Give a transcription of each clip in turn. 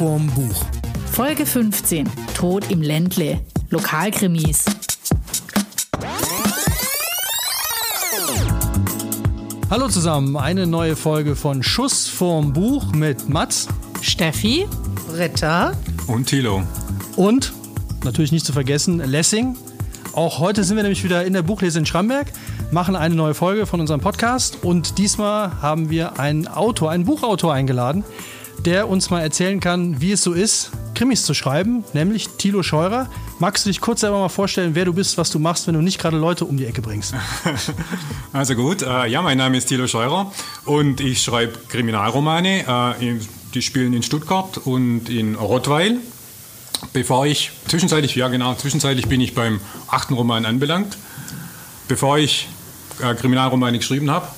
vorm Buch. Folge 15. Tod im Ländle. Lokalkrimis. Hallo zusammen, eine neue Folge von Schuss vorm Buch mit Mats Steffi. Britta. Und Thilo. und natürlich nicht zu vergessen Lessing. Auch heute sind wir nämlich wieder in der Buchlese in Schramberg, machen eine neue Folge von unserem Podcast und diesmal haben wir einen Autor, einen Buchautor eingeladen, der uns mal erzählen kann, wie es so ist, Krimis zu schreiben, nämlich Thilo Scheurer. Magst du dich kurz selber mal vorstellen, wer du bist, was du machst, wenn du nicht gerade Leute um die Ecke bringst? Also gut, äh, ja, mein Name ist Thilo Scheurer und ich schreibe Kriminalromane. Äh, die spielen in Stuttgart und in Rottweil. Bevor ich, zwischenzeitlich, ja genau, zwischenzeitlich bin ich beim achten Roman anbelangt. Bevor ich äh, Kriminalromane geschrieben habe,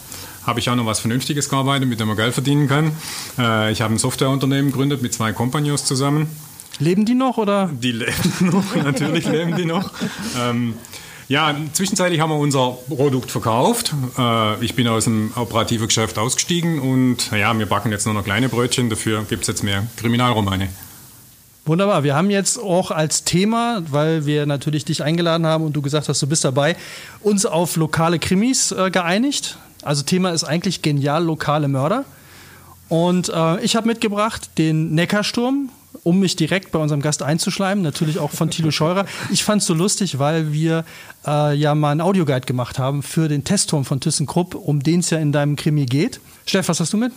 habe ich auch noch was Vernünftiges gearbeitet, mit dem man Geld verdienen kann. Äh, ich habe ein Softwareunternehmen gegründet mit zwei Kompagnons zusammen. Leben die noch oder? Die leben noch, natürlich leben die noch. Ähm, ja, zwischenzeitlich haben wir unser Produkt verkauft. Äh, ich bin aus dem operativen Geschäft ausgestiegen und ja, wir backen jetzt nur noch kleine Brötchen. Dafür gibt es jetzt mehr Kriminalromane. Wunderbar. Wir haben jetzt auch als Thema, weil wir natürlich dich eingeladen haben und du gesagt hast, du bist dabei, uns auf lokale Krimis äh, geeinigt. Also Thema ist eigentlich genial lokale Mörder. Und äh, ich habe mitgebracht den Neckarsturm, um mich direkt bei unserem Gast einzuschleimen, natürlich auch von Thilo Scheurer. Ich fand es so lustig, weil wir äh, ja mal einen Audioguide gemacht haben für den Testturm von ThyssenKrupp, um den es ja in deinem Krimi geht. Steff, was hast du mit?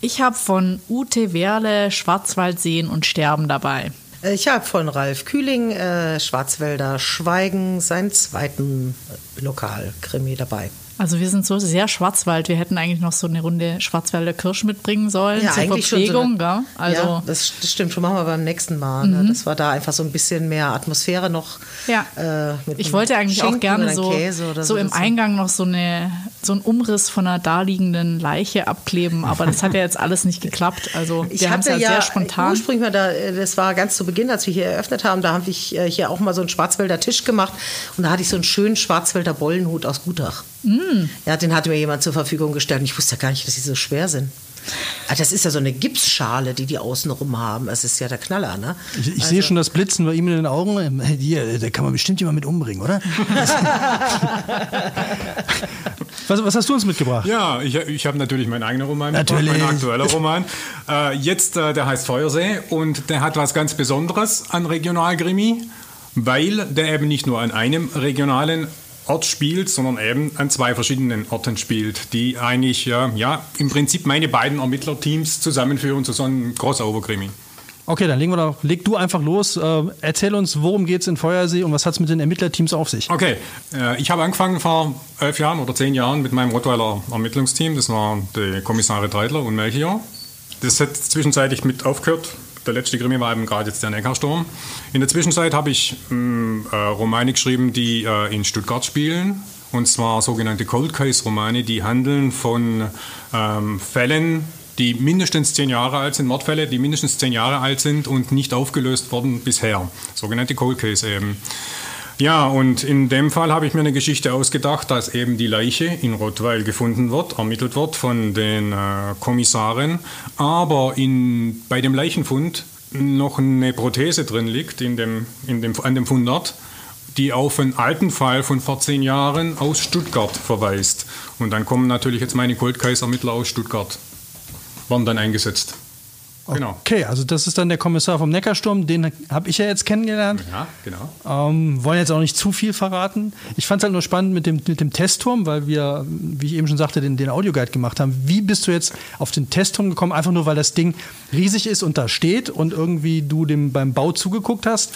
Ich habe von Ute Werle Schwarzwaldseen und Sterben dabei. Ich habe von Ralf Kühling äh, Schwarzwälder Schweigen seinen zweiten äh, Lokalkrimi dabei. Also wir sind so sehr Schwarzwald. Wir hätten eigentlich noch so eine Runde Schwarzwälder Kirsch mitbringen sollen zur eigentlich schon so Verpflegung. eine-? Also ja, das, das stimmt schon. Machen wir beim nächsten Mal. Ne? Das war da einfach so ein bisschen mehr Atmosphäre noch. Ja. äh, mit Ich wollte eigentlich Schinken auch gerne so, oder so im. Eingang noch so, eine, so einen Umriss von einer daliegenden Leiche abkleben, aber das hat ja jetzt alles nicht geklappt. Also Ich wir haben es hatte ja, ja sehr spontan. ursprünglich mal da, äh, das war ganz zu Beginn, als wir hier eröffnet haben, da habe ich äh, hier auch mal so einen Schwarzwälder Tisch gemacht und da hatte ich so einen schönen Schwarzwälder Bollenhut aus Gutach. Mm. Ja, den hatte mir jemand zur Verfügung gestellt und ich wusste ja gar nicht, dass die so schwer sind. Ah, Das ist ja so eine Gipsschale, die die außenrum haben. Es ist ja der Knaller, ne? Ich, ich sehe schon das Blitzen bei ihm in den Augen. Hier, da kann man bestimmt jemand mit umbringen, oder? was, was hast du uns mitgebracht? Ja, ich, ich habe natürlich meinen eigenen Roman Natürlich. mitgebracht, mein aktueller Roman. Äh, jetzt, äh, der heißt Feuersee und der hat was ganz Besonderes an Regionalkrimi, weil der eben nicht nur an einem regionalen Ort spielt, sondern eben an zwei verschiedenen Orten spielt, die eigentlich ja, ja, im Prinzip meine beiden Ermittlerteams zusammenführen zu so einem Crossover-Krimi. Okay, dann legen wir doch, leg du einfach los. Äh, erzähl uns, worum geht es in Feuersee und was hat es mit den Ermittlerteams auf sich? Okay, äh, ich habe angefangen vor elf Jahren oder zehn Jahren mit meinem Rottweiler Ermittlungsteam. Das waren die Kommissare Treidler und Melchior. Das hat zwischenzeitlich mit aufgehört. Der letzte Krimi war eben gerade jetzt der Neckarsturm. In der Zwischenzeit habe ich mh, äh, Romane geschrieben, die äh, in Stuttgart spielen. Und zwar sogenannte Cold Case Romane, die handeln von ähm, Fällen, die mindestens zehn Jahre alt sind, Mordfälle, die mindestens zehn Jahre alt sind und nicht aufgelöst wurden bisher. Sogenannte Cold Case eben. Ja, und in dem Fall habe ich mir eine Geschichte ausgedacht, dass eben die Leiche in Rottweil gefunden wird, ermittelt wird von den äh, Kommissaren, aber in, bei dem Leichenfund noch eine Prothese drin liegt in dem, in dem, an dem Fundort, die auf einen alten Fall von vor zehn Jahren aus Stuttgart verweist. Und dann kommen natürlich jetzt meine Cold-Case-Ermittler aus Stuttgart, werden dann eingesetzt. Genau. Okay, also das ist dann der Kommissar vom Neckarsturm, den habe ich ja jetzt kennengelernt. Ja, genau. Ähm, wollen jetzt auch nicht zu viel verraten. Ich fand es halt nur spannend mit dem, mit dem Testturm, weil wir, wie ich eben schon sagte, den, den Audioguide gemacht haben. Wie bist du jetzt auf den Testturm gekommen? Einfach nur, weil das Ding riesig ist und da steht und irgendwie du dem beim Bau zugeguckt hast?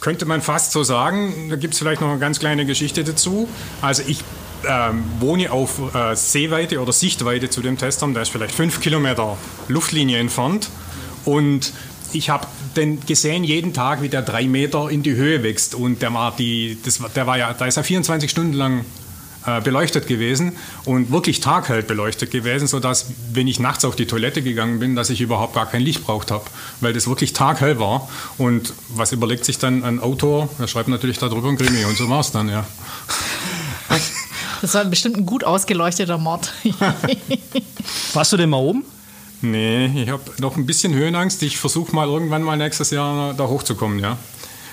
Könnte man fast so sagen. Da gibt es vielleicht noch eine ganz kleine Geschichte dazu. Also ich ähm, wohne auf äh, Sehweite oder Sichtweite zu dem Testurm. Der ist vielleicht fünf Kilometer Luftlinie entfernt. Und ich habe den gesehen jeden Tag, wie der drei Meter in die Höhe wächst. Und der war, die, das, der war ja, da ist er 24 Stunden lang äh, beleuchtet gewesen und wirklich taghell beleuchtet gewesen, sodass, wenn ich nachts auf die Toilette gegangen bin, dass ich überhaupt gar kein Licht braucht habe, weil das wirklich taghell war. Und was überlegt sich dann ein Autor? Er schreibt natürlich darüber ein Krimi und so war es dann, ja. Das war bestimmt ein gut ausgeleuchteter Mord. Warst du denn mal oben? Nee, ich habe noch ein bisschen Höhenangst. Ich versuche mal irgendwann mal nächstes Jahr da hochzukommen, ja.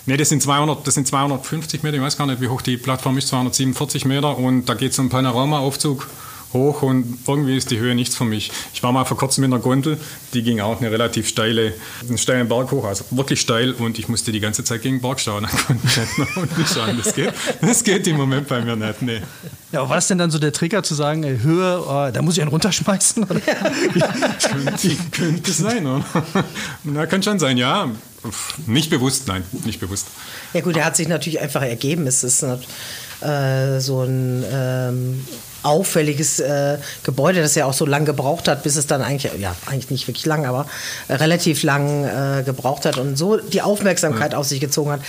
Nee, das sind, 200, das sind 250 Meter, ich weiß gar nicht, wie hoch die Plattform ist, 247 Meter und da geht so ein Panoramaaufzug hoch und irgendwie ist die Höhe nichts für mich. Ich war mal vor kurzem in der Gondel, die ging auch eine relativ steile, einen steilen Berg hoch, also wirklich steil und ich musste die ganze Zeit gegen den Berg schauen. Dann konnte ich nicht und nicht schauen. Das geht, das geht im Moment bei mir nicht, nee. Ja, aber war das denn dann so der Trigger zu sagen, ey, Höhe, oh, da muss ich einen runterschmeißen? Oder? könnte, könnte sein, oder? Na, kann schon sein, ja. Nicht bewusst, nein, nicht bewusst. Ja gut, er hat sich natürlich einfach ergeben. Es ist äh, so ein ähm, auffälliges äh, Gebäude, das ja auch so lange gebraucht hat, bis es dann eigentlich, ja, eigentlich nicht wirklich lang, aber relativ lang äh, gebraucht hat und so die Aufmerksamkeit ja. auf sich gezogen hat.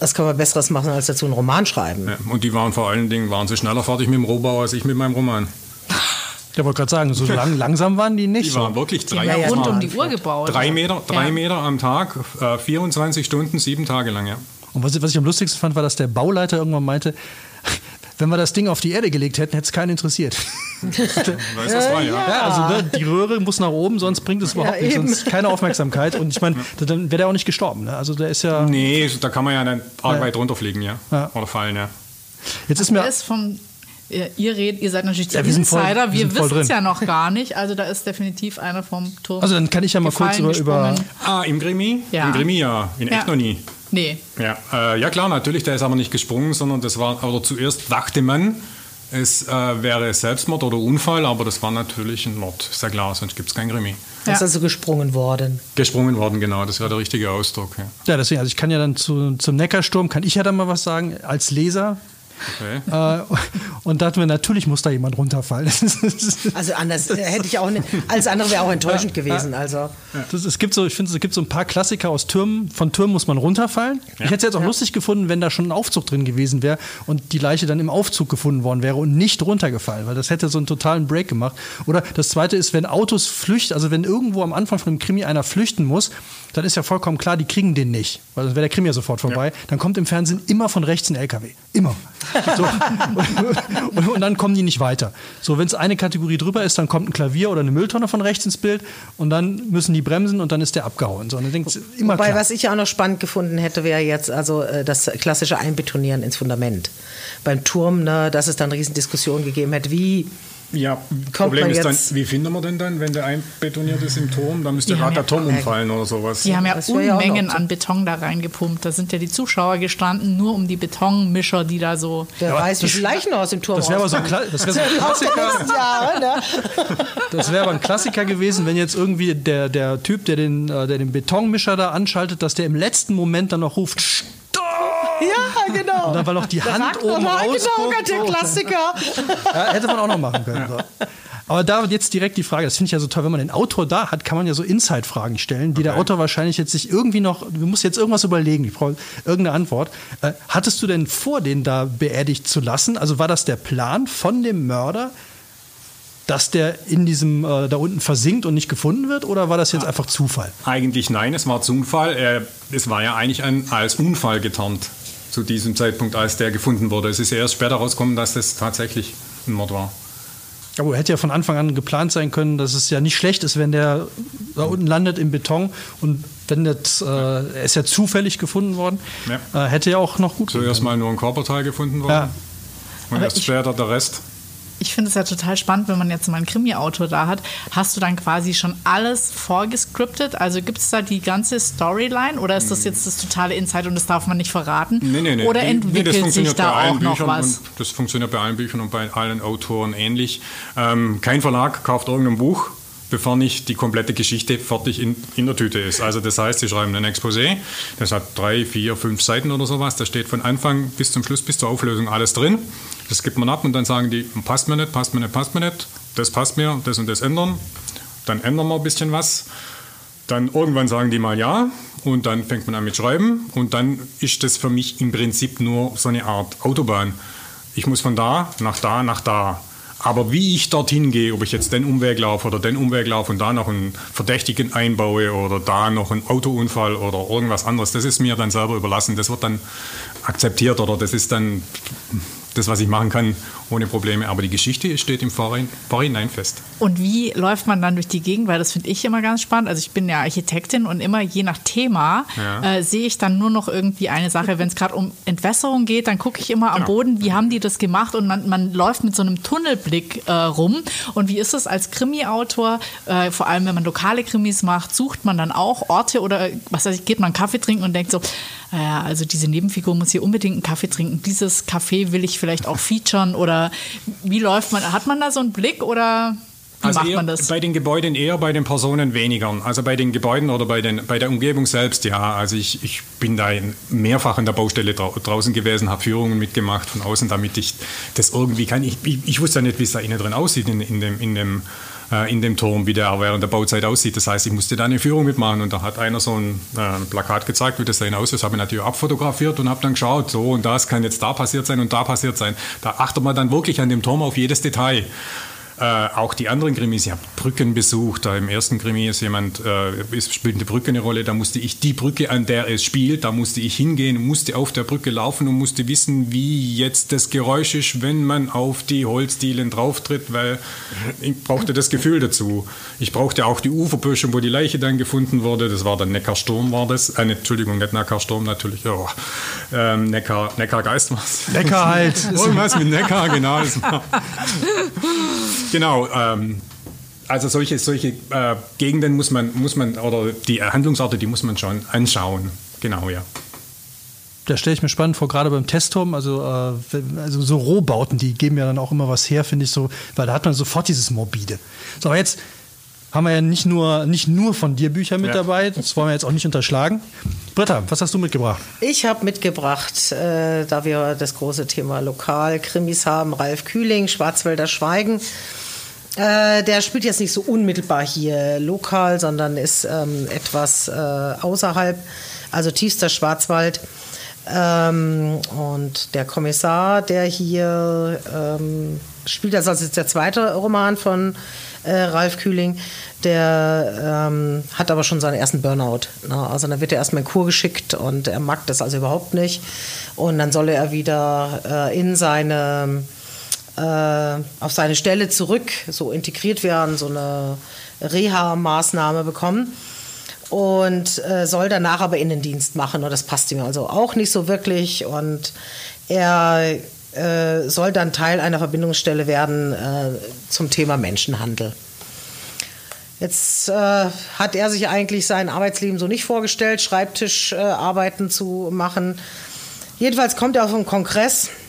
Was kann man Besseres machen, als dazu einen Roman schreiben? Ja, und die waren vor allen Dingen, waren sie schneller fertig mit dem Rohbau als ich mit meinem Roman. Ich wollte gerade sagen, so lang, langsam waren die nicht. Die waren wirklich drei die rund um die Uhr gebaut. Drei Meter, drei ja. Meter am Tag, äh, 24 Stunden, sieben Tage lang, ja. Und was, was ich am lustigsten fand, war, dass der Bauleiter irgendwann meinte, wenn wir das Ding auf die Erde gelegt hätten, hätte es keinen interessiert. weiß, das war, ja. ja also ne, die Röhre muss nach oben, sonst bringt es überhaupt ja, nichts, sonst keine Aufmerksamkeit. Und ich meine, dann wäre der auch nicht gestorben. Ne? Also der ist ja. Nee, da kann man ja dann arg weit runterfliegen, ja. Oder fallen, ja. Jetzt ist mir. Ist vom Ihr redet, ihr seid natürlich die ja, wir Insider, voll, wir, wir wissen es ja noch gar nicht. Also da ist definitiv einer vom Turm. Also dann kann ich ja mal kurz über, über. Ah, im Grimi? Ja. Im Grimi ja. In echt noch nie. Nee. Ja, äh, ja klar, natürlich, der ist aber nicht gesprungen, sondern das war, oder zuerst dachte man, es äh, wäre Selbstmord oder Unfall, aber das war natürlich ein Mord, ist ja klar, sonst gibt es kein Krimi. Ja. Ist also gesprungen worden. Gesprungen worden, genau, das wäre der richtige Ausdruck. Ja. ja, deswegen, also ich kann ja dann zu, zum Neckarsturm, kann ich ja dann mal was sagen, als Leser, Okay. Äh, und dachten wir, natürlich muss da jemand runterfallen. also anders hätte ich auch nicht, alles andere wäre auch enttäuschend ja, gewesen. Also. Das, es gibt so, ich finde, es gibt so ein paar Klassiker aus Türmen. Von Türmen muss man runterfallen. Ja. Ich hätte es jetzt auch ja. lustig gefunden, wenn da schon ein Aufzug drin gewesen wäre und die Leiche dann im Aufzug gefunden worden wäre und nicht runtergefallen, weil das hätte so einen totalen Break gemacht. Oder das zweite ist, wenn Autos flüchten, also wenn irgendwo am Anfang von einem Krimi einer flüchten muss, dann ist ja vollkommen klar, die kriegen den nicht. Weil dann wäre der Krimi ja sofort vorbei. Ja. Dann kommt im Fernsehen immer von rechts ein LKW. Immer. So. und, und, dann kommen die nicht weiter. So, wenn es eine Kategorie drüber ist, dann kommt ein Klavier oder eine Mülltonne von rechts ins Bild und dann müssen die bremsen und dann ist der abgehauen. So, und dann denkt, immer Wobei, klar. was ich ja auch noch spannend gefunden hätte, wäre jetzt also äh, das klassische Einbetonieren ins Fundament. Beim Turm, ne, dass es dann Riesendiskussionen gegeben hätte, wie ja, Kommt Problem ist dann, wie finden wir den dann, wenn der einbetoniert ist im Turm? Da müsste gerade der Turm umfallen oder sowas. Die haben ja Unmengen ja an Beton da reingepumpt. Da sind ja die Zuschauer gestanden, nur um die Betonmischer, die da so. Der ja, weiß, wie viele Leichen aus dem Turm Das wäre aber so ein, Kla das wär so ein Klassiker. Ne? das wäre aber ein Klassiker gewesen, wenn jetzt irgendwie der, der Typ, der den, äh, der den Betonmischer da anschaltet, dass der im letzten Moment dann noch ruft, ja, genau. Und dann war noch die Hand Ragnar, oben rausguckt. Genau, der Klassiker. Ja, hätte man auch noch machen können. So. Aber da jetzt direkt die Frage, das finde ich ja so toll, wenn man den Autor da hat, kann man ja so Inside-Fragen stellen, die okay. der Autor wahrscheinlich jetzt sich irgendwie noch, du musst jetzt irgendwas überlegen, ich brauche irgendeine Antwort. Äh, hattest du denn vor, den da beerdigt zu lassen? Also war das der Plan von dem Mörder, dass der in diesem äh, da unten versinkt und nicht gefunden wird oder war das jetzt einfach Zufall? Eigentlich nein, es war Zufall. Äh, es war ja eigentlich ein, als Unfall getarnt zu diesem Zeitpunkt, als der gefunden wurde. Es ist erst später rausgekommen, dass das tatsächlich ein Mord war. Aber er hätte ja von Anfang an geplant sein können, dass es ja nicht schlecht ist, wenn der da unten landet im Beton und wenn das, äh, er ist ja zufällig gefunden worden, ja. äh, hätte ja auch noch gut Zuerst mal nur ein Körperteil gefunden worden ja. und Aber erst später der Rest ich finde es ja total spannend, wenn man jetzt mal einen Krimi-Autor da hat. Hast du dann quasi schon alles vorgescriptet? Also gibt es da die ganze Storyline oder ist das hm. jetzt das totale Insight und das darf man nicht verraten? Nee, nee, nee. Oder entwickelt nee, sich da auch noch Büchern was? das funktioniert bei allen Büchern und bei allen Autoren ähnlich. Ähm, kein Verlag kauft irgendein Buch bevor nicht die komplette Geschichte fertig in, in der Tüte ist. Also das heißt, Sie schreiben ein Exposé, das hat drei, vier, fünf Seiten oder sowas, da steht von Anfang bis zum Schluss, bis zur Auflösung alles drin. Das gibt man ab und dann sagen die, passt mir nicht, passt mir nicht, passt mir nicht, das passt mir, das und das ändern. Dann ändern wir ein bisschen was. Dann irgendwann sagen die mal ja und dann fängt man an mit Schreiben und dann ist das für mich im Prinzip nur so eine Art Autobahn. Ich muss von da nach da nach da. Aber wie ich dorthin gehe, ob ich jetzt den Umweg laufe oder den Umweg laufe und da noch einen Verdächtigen einbaue oder da noch einen Autounfall oder irgendwas anderes, das ist mir dann selber überlassen. Das wird dann akzeptiert oder das ist dann das, was ich machen kann, ohne Probleme. Aber die Geschichte steht im Vorhinein fest. Und wie läuft man dann durch die Gegend? Weil das finde ich immer ganz spannend. Also ich bin ja Architektin und immer je nach Thema ja. äh, sehe ich dann nur noch irgendwie eine Sache. Wenn es gerade um Entwässerung geht, dann gucke ich immer am genau. Boden, wie haben die das gemacht? Und man, man läuft mit so einem Tunnelblick äh, rum. Und wie ist es als Krimi-Autor? Äh, vor allem, wenn man lokale Krimis macht, sucht man dann auch Orte oder was weiß ich, geht man Kaffee trinken und denkt so, naja, also diese Nebenfigur muss hier unbedingt einen Kaffee trinken. Dieses Café will ich vielleicht auch featuren oder wie läuft man? Hat man da so einen Blick oder wie also macht man das? Bei den Gebäuden eher, bei den Personen weniger. Also bei den Gebäuden oder bei, den, bei der Umgebung selbst, ja. Also ich, ich bin da mehrfach in der Baustelle drau draußen gewesen, habe Führungen mitgemacht von außen, damit ich das irgendwie kann. Ich, ich, ich wusste ja nicht, wie es da innen drin aussieht in, in dem, in dem äh, in dem Turm, wie der während der Bauzeit aussieht. Das heißt, ich musste da eine Führung mitmachen und da hat einer so ein äh, Plakat gezeigt, wie das da hinaus ist. Habe ich natürlich abfotografiert und habe dann geschaut, so und das kann jetzt da passiert sein und da passiert sein. Da achtet man dann wirklich an dem Turm auf jedes Detail. Äh, auch die anderen Krimis, ich habe Brücken besucht. Da Im ersten Krimi ist jemand, äh, spielt eine Brücke eine Rolle. Da musste ich die Brücke, an der es spielt, da musste ich hingehen, musste auf der Brücke laufen und musste wissen, wie jetzt das Geräusch ist, wenn man auf die Holzdielen drauftritt, weil ich brauchte das Gefühl dazu. Ich brauchte auch die Uferböschung, wo die Leiche dann gefunden wurde. Das war dann Neckarsturm, war das. Äh, Entschuldigung, nicht Neckarsturm, natürlich. Oh. Ähm, Neckar, Neckargeist war Neckar halt. Irgendwas mit Neckar, genau. Genau. Ähm, also solche, solche äh, Gegenden muss man, muss man, oder die Handlungsorte, die muss man schon anschauen. Genau, ja. Da stelle ich mir spannend vor, gerade beim Testturm, also, äh, also so Rohbauten, die geben ja dann auch immer was her, finde ich so, weil da hat man sofort dieses Morbide. So, aber jetzt haben wir ja nicht nur, nicht nur von dir Bücher mit ja. dabei, das wollen wir jetzt auch nicht unterschlagen. Britta, was hast du mitgebracht? Ich habe mitgebracht, äh, da wir das große Thema Lokal-Krimis haben, Ralf Kühling, Schwarzwälder Schweigen. Äh, der spielt jetzt nicht so unmittelbar hier lokal, sondern ist ähm, etwas äh, außerhalb, also tiefster Schwarzwald. Ähm, und der Kommissar, der hier ähm, spielt, das ist der zweite Roman von äh, Ralf Kühling, der ähm, hat aber schon seinen ersten Burnout. Ne? Also dann wird er erstmal in Kur geschickt und er mag das also überhaupt nicht. Und dann soll er wieder äh, in seine auf seine Stelle zurück, so integriert werden, so eine Reha-Maßnahme bekommen und äh, soll danach aber Innendienst machen und das passt ihm also auch nicht so wirklich und er äh, soll dann Teil einer Verbindungsstelle werden äh, zum Thema Menschenhandel. Jetzt äh, hat er sich eigentlich sein Arbeitsleben so nicht vorgestellt, Schreibtischarbeiten zu machen. Jedenfalls kommt er auf einen Kongress äh,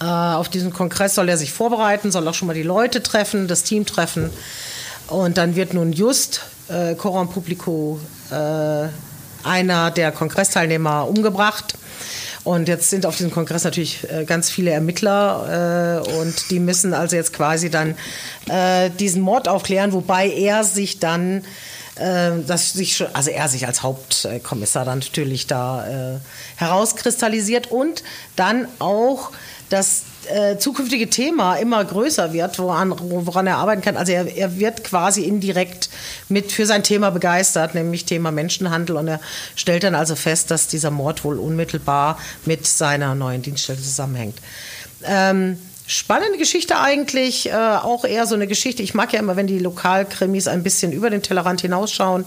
auf diesem Kongress soll er sich vorbereiten, soll auch schon mal die Leute treffen, das Team treffen. Und dann wird nun just äh, Coram Publico, äh, einer der Kongressteilnehmer, umgebracht. Und jetzt sind auf diesem Kongress natürlich äh, ganz viele Ermittler äh, und die müssen also jetzt quasi dann äh, diesen Mord aufklären, wobei er sich dann, äh, dass sich schon, also er sich als Hauptkommissar dann natürlich da äh, herauskristallisiert und dann auch das äh, zukünftige Thema immer größer wird, woran, woran er arbeiten kann. Also er, er, wird quasi indirekt mit für sein Thema begeistert, nämlich Thema Menschenhandel. Und er stellt dann also fest, dass dieser Mord wohl unmittelbar mit seiner neuen Dienststelle zusammenhängt. Ähm, Spannende Geschichte eigentlich, äh, auch eher so eine Geschichte. Ich mag ja immer, wenn die Lokalkrimis ein bisschen über den Tellerrand hinausschauen.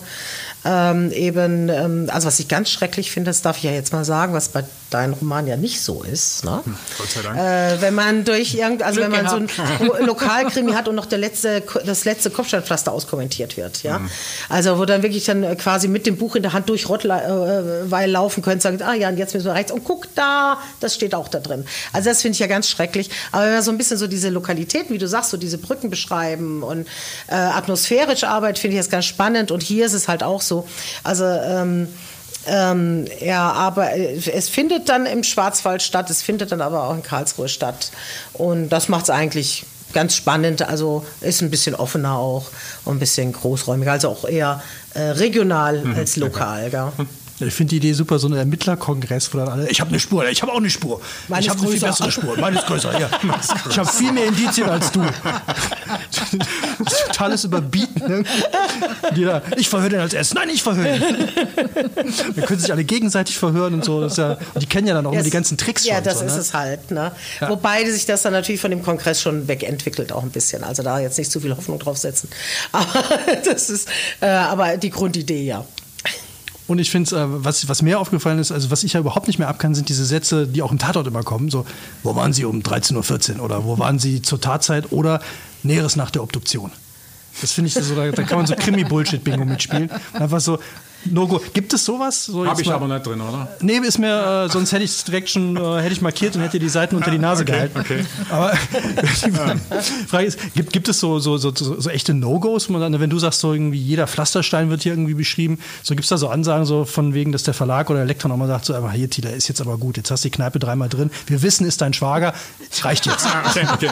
Ähm, eben, ähm, also was ich ganz schrecklich finde, das darf ich ja jetzt mal sagen, was bei deinem Roman ja nicht so ist. Ne? Hm, Gott sei Dank. Äh, wenn man durch irgend, also Glück wenn man gehabt. so ein Lokalkrimi hat und noch der letzte, das letzte Kopfsteinpflaster auskommentiert wird, ja. Mhm. Also wo dann wirklich dann quasi mit dem Buch in der Hand durch Rottweil äh, laufen können, sagen, ah ja, und jetzt müssen wir rechts und guck da, das steht auch da drin. Also das finde ich ja ganz schrecklich. Aber wenn man so ein bisschen so diese Lokalitäten, wie du sagst, so diese Brücken beschreiben und äh, atmosphärische Arbeit finde ich das ganz spannend. Und hier ist es halt auch so. Also ähm, ähm, ja, aber es findet dann im Schwarzwald statt, es findet dann aber auch in Karlsruhe statt. Und das macht es eigentlich ganz spannend. Also ist ein bisschen offener auch und ein bisschen großräumiger, also auch eher äh, regional mhm. als lokal. Gell? Ich finde die Idee super, so ein Ermittlerkongress, wo dann alle, ich habe eine Spur, ich habe auch eine Spur. Meine ich habe eine viel bessere Spur. Meine ist größer, ja. Ich habe viel mehr Indizien als du. Totales Überbieten. Ne? Ich verhöre den als erstes. Nein, ich verhöre ihn. Dann können sich alle gegenseitig verhören und so. Ja, und die kennen ja dann auch immer die ganzen Tricks Ja, schon. das so, ist ne? es halt. Ne? Wobei sich das dann natürlich von dem Kongress schon wegentwickelt auch ein bisschen. Also da jetzt nicht zu viel Hoffnung drauf setzen. Aber das ist, äh, aber die Grundidee ja. Und ich finde, äh, was, was mir aufgefallen ist, also was ich ja überhaupt nicht mehr abkann, sind diese Sätze, die auch im Tatort immer kommen. So, wo waren Sie um 13.14 Uhr oder wo waren Sie zur Tatzeit oder Näheres nach der Obduktion. Das finde ich so, da, da kann man so Krimi-Bullshit-Bingo mitspielen. Einfach so, No-Go. Gibt es sowas? So Habe ich mal- aber nicht drin, oder? Nee, ist mir, äh, sonst hätte ich es direkt schon äh, hätte ich markiert und hätte die Seiten unter die Nase Okay, gehalten. okay. Aber die Frage ist, gibt, gibt es so, so, so, so, echte No-Gos, dann, wenn du sagst, so irgendwie jeder Pflasterstein wird hier irgendwie beschrieben, so gibt es da so Ansagen so von wegen, dass der Verlag oder der Lektor nochmal sagt, so einfach, hier Tila, ist jetzt aber gut, jetzt hast du die Kneipe dreimal drin, wir wissen, ist dein Schwager, reicht jetzt. Okay, okay.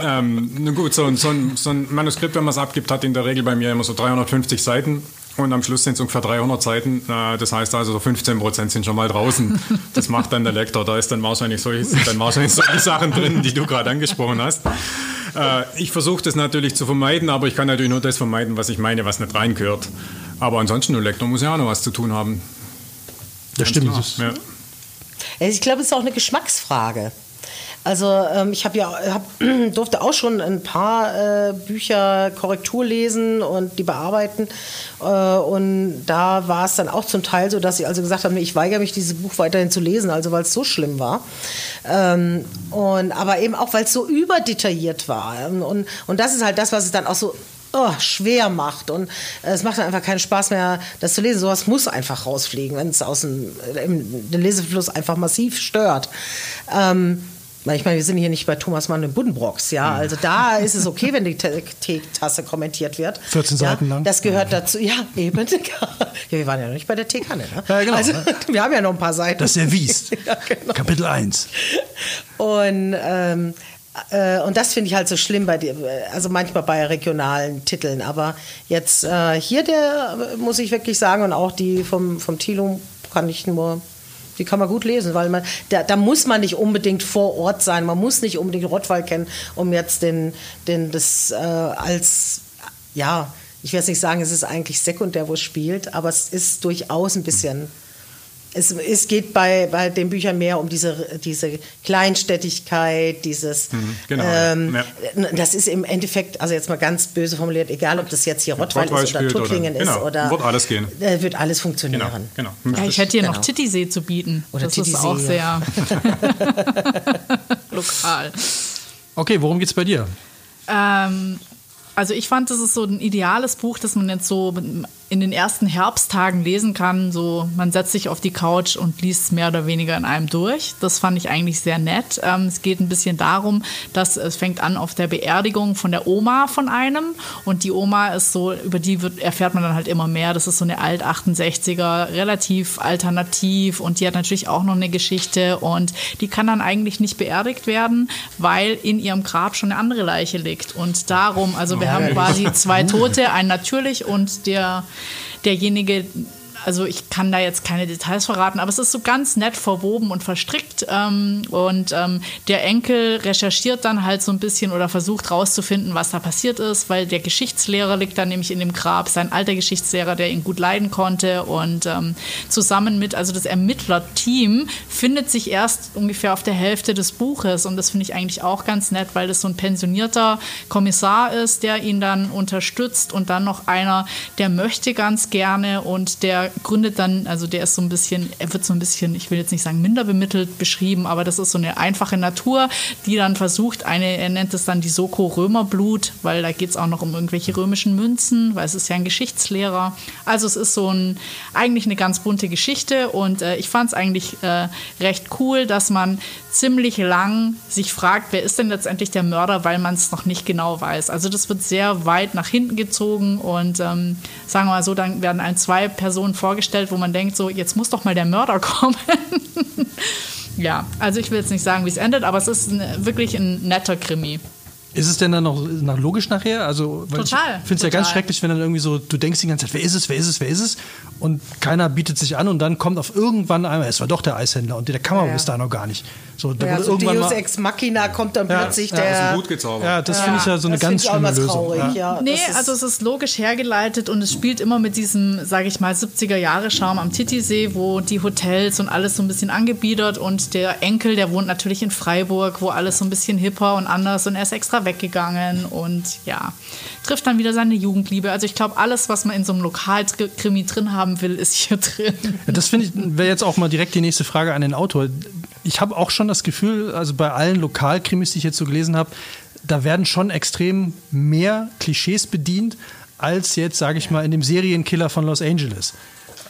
ähm, nun gut, so, so, ein, so ein Manuskript, wenn man es abgibt, hat in der Regel bei mir immer so 350 Seiten. Und am Schluss sind es ungefähr 300 Seiten. Äh, Das heißt also, so 15 Prozent sind schon mal draußen. Das macht dann der Lektor. Da ist dann wahrscheinlich solche, sind dann wahrscheinlich solche Sachen drin, die du gerade angesprochen hast. Äh, Ich versuche das natürlich zu vermeiden, aber ich kann natürlich nur das vermeiden, was ich meine, was nicht reingehört. Aber ansonsten, der Lektor muss ja auch noch was zu tun haben. Das stimmt. Klar. Das, Ja. Also Ich glaube, es ist auch eine Geschmacksfrage. Also ähm, ich habe ja hab, durfte auch schon ein paar äh, Bücher Korrektur lesen und die bearbeiten äh, und da war es dann auch zum Teil so, dass sie also gesagt haben, ich weigere mich dieses Buch weiterhin zu lesen, also weil es so schlimm war ähm, und aber eben auch weil es so überdetailliert war Ähm, und und das ist halt das, was es dann auch so oh, schwer macht und äh, es macht dann einfach keinen Spaß mehr, das zu lesen. Sowas muss einfach rausfliegen, wenn es aus dem äh, im, den Lesefluss einfach massiv stört. Ähm, ich meine, wir sind hier nicht bei Thomas Mann und Buddenbrocks, ja. Also da ist es okay, wenn die Te- Teetasse kommentiert wird. 14 ja, Seiten lang. Das gehört dazu, ja, eben. ja, wir waren ja noch nicht bei der Teekanne, ne? Ja, genau. Also, wir haben ja noch ein paar Seiten. das erwies. ja, genau. Kapitel 1. Und, ähm, äh, und das finde ich halt so schlimm bei dir, also manchmal bei regionalen Titeln. Aber jetzt äh, hier der äh, muss ich wirklich sagen und auch die vom, vom Thilo kann ich nur. Die kann man gut lesen, weil man da, da muss man nicht unbedingt vor Ort sein, man muss nicht unbedingt Rottweil kennen, um jetzt den, den das äh, als ja, ich will jetzt nicht sagen, es ist eigentlich sekundär, wo es spielt, aber es ist durchaus ein bisschen es, es geht bei, bei den Büchern mehr um diese, diese Kleinstädtigkeit, dieses. genau, ähm, ja. Das ist im Endeffekt, also jetzt mal ganz böse formuliert, egal ob das jetzt hier Rottweil, Rottweil ist oder Tuttlingen ist genau, oder. wird alles gehen. äh, Wird alles funktionieren. Genau, genau. Ja, ich hätte hier Genau. noch Titisee zu bieten. Oder das Titisee, ist auch ja. sehr lokal. Okay, worum geht's bei dir? Ähm, also ich fand, das ist so ein ideales Buch, das man jetzt so in den ersten Herbsttagen lesen kann. So, man setzt sich auf die Couch und liest es mehr oder weniger in einem durch. Das fand ich eigentlich sehr nett. Ähm, es geht ein bisschen darum, dass es fängt an auf der Beerdigung von der Oma von einem und die Oma ist so, über die wird, erfährt man dann halt immer mehr. Das ist so eine alt 68er, relativ alternativ und die hat natürlich auch noch eine Geschichte und die kann dann eigentlich nicht beerdigt werden, weil in ihrem Grab schon eine andere Leiche liegt und darum, also wir haben quasi zwei Tote, ein natürlich und der derjenige, also ich kann da jetzt keine Details verraten, aber es ist so ganz nett verwoben und verstrickt. Ähm, und ähm, der Enkel recherchiert dann halt so ein bisschen oder versucht rauszufinden, was da passiert ist, weil der Geschichtslehrer liegt dann nämlich in dem Grab, sein alter Geschichtslehrer, der ihn gut leiden konnte. Und ähm, zusammen mit, also das Ermittlerteam findet sich erst ungefähr auf der Hälfte des Buches. Und das finde ich eigentlich auch ganz nett, weil das so ein pensionierter Kommissar ist, der ihn dann unterstützt und dann noch einer, der möchte ganz gerne und der gründet dann, also der ist so ein bisschen, er wird so ein bisschen, ich will jetzt nicht sagen minder bemittelt beschrieben, aber das ist so eine einfache Natur, die dann versucht, eine, er nennt es dann die Soko Römerblut, weil da geht es auch noch um irgendwelche römischen Münzen, weil es ist ja ein Geschichtslehrer. Also es ist so ein, eigentlich eine ganz bunte Geschichte und äh, ich fand es eigentlich äh, recht cool, dass man ziemlich lang sich fragt, wer ist denn letztendlich der Mörder, weil man es noch nicht genau weiß. Also das wird sehr weit nach hinten gezogen und ähm, sagen wir mal so, dann werden ein, zwei Personen vorgestellt, wo man denkt, so jetzt muss doch mal der Mörder kommen. ja, also ich will jetzt nicht sagen, wie es endet, aber es ist ein, wirklich ein netter Krimi. Ist es denn dann noch nach logisch nachher? Also, weil Total, Ich finde es ja ganz schrecklich, wenn dann irgendwie so, du denkst die ganze Zeit, wer ist es, wer ist es, wer ist es? Und keiner bietet sich an und dann kommt auf irgendwann einmal, es war doch der Eishändler und der kam aber Ja. bis da noch gar nicht. So, da Ja, wurde so irgendwann Deus mal, Ex Machina kommt dann Ja. plötzlich Ja, Aus dem der. Gezaubert. ja, das finde ich ja so eine ganz schlimme Lösung. traurig, Ja. ja. Nee, ist- also es ist logisch hergeleitet und es spielt immer mit diesem, sage ich mal, 70er-Jahre-Charme am Titisee, wo die Hotels und alles so ein bisschen angebiedert und der Enkel, der wohnt natürlich in Freiburg, wo alles so ein bisschen hipper und anders und er ist extra weggegangen und ja, trifft dann wieder seine Jugendliebe. Also ich glaube, alles, was man in so einem Lokalkrimi drin haben will, ist hier drin. Das finde ich, wäre jetzt auch mal direkt die nächste Frage an den Autor. Ich habe auch schon das Gefühl, also bei allen Lokalkrimis, die ich jetzt so gelesen habe, da werden schon extrem mehr Klischees bedient, als jetzt, sage ich mal, in dem Serienkiller von Los Angeles.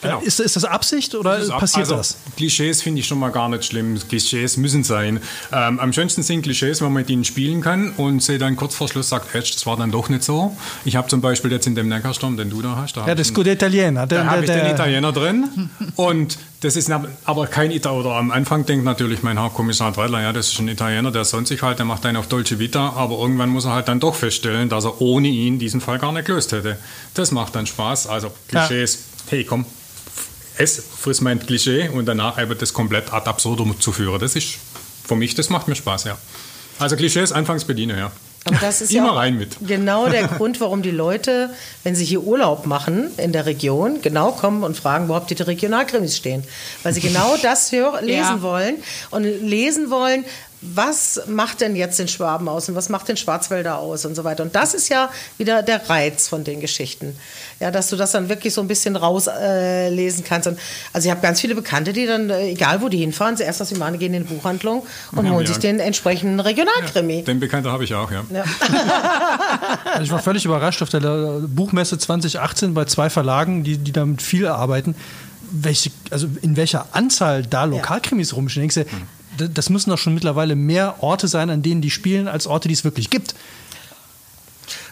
Genau. Äh, Ist, ist das Absicht oder Das ab- passiert also, das? Klischees finde ich schon mal gar nicht schlimm. Klischees müssen sein. Ähm, am schönsten sind Klischees, wenn man mit ihnen spielen kann und sie dann kurz vor Schluss sagt, Edge, das war dann doch nicht so. Ich habe zum Beispiel jetzt in dem Neckarsturm, den du da hast, da Ja, das Scudo Italiener. Da habe ich den Italiener drin und das ist aber kein Italiener. Oder am Anfang denkt natürlich mein Hauptkommissar Dreidler, ja, das ist ein Italiener, der sonst sich halt, der macht einen auf Dolce Vita, aber irgendwann muss er halt dann doch feststellen, dass er ohne ihn diesen Fall gar nicht gelöst hätte. Das macht dann Spaß. Also Klischees, hey, komm, es friss mein Klischee und danach einfach das komplett ad absurdum zu führen. Das ist für mich, das macht mir Spaß, ja. Also Klischees anfangs bediene, ja. Aber das ist Immer ja rein mit. genau der Grund, warum die Leute, wenn sie hier Urlaub machen in der Region, genau kommen und fragen, wo habt ihr die Regionalkrimis stehen? Weil sie genau das lesen Ja. wollen und lesen wollen, was macht denn jetzt den Schwaben aus und was macht den Schwarzwälder aus und so weiter. Und das ist ja wieder der Reiz von den Geschichten. Ja, dass du das dann wirklich so ein bisschen rauslesen äh, kannst. Und, also ich habe ganz viele Bekannte, die dann, äh, egal wo die hinfahren, zuerst aus Imane gehen in die Buchhandlung und Ja, holen ja. sich den entsprechenden Regionalkrimi. Den Bekannter habe ich auch, ja. Also ich war völlig überrascht auf der äh, Buchmesse 2018 bei zwei Verlagen, die, die damit viel arbeiten, welche, also in welcher Anzahl da Lokalkrimis rumstehen. Ich denke, d- das müssen doch schon mittlerweile mehr Orte sein, an denen die spielen, als Orte, die es wirklich gibt.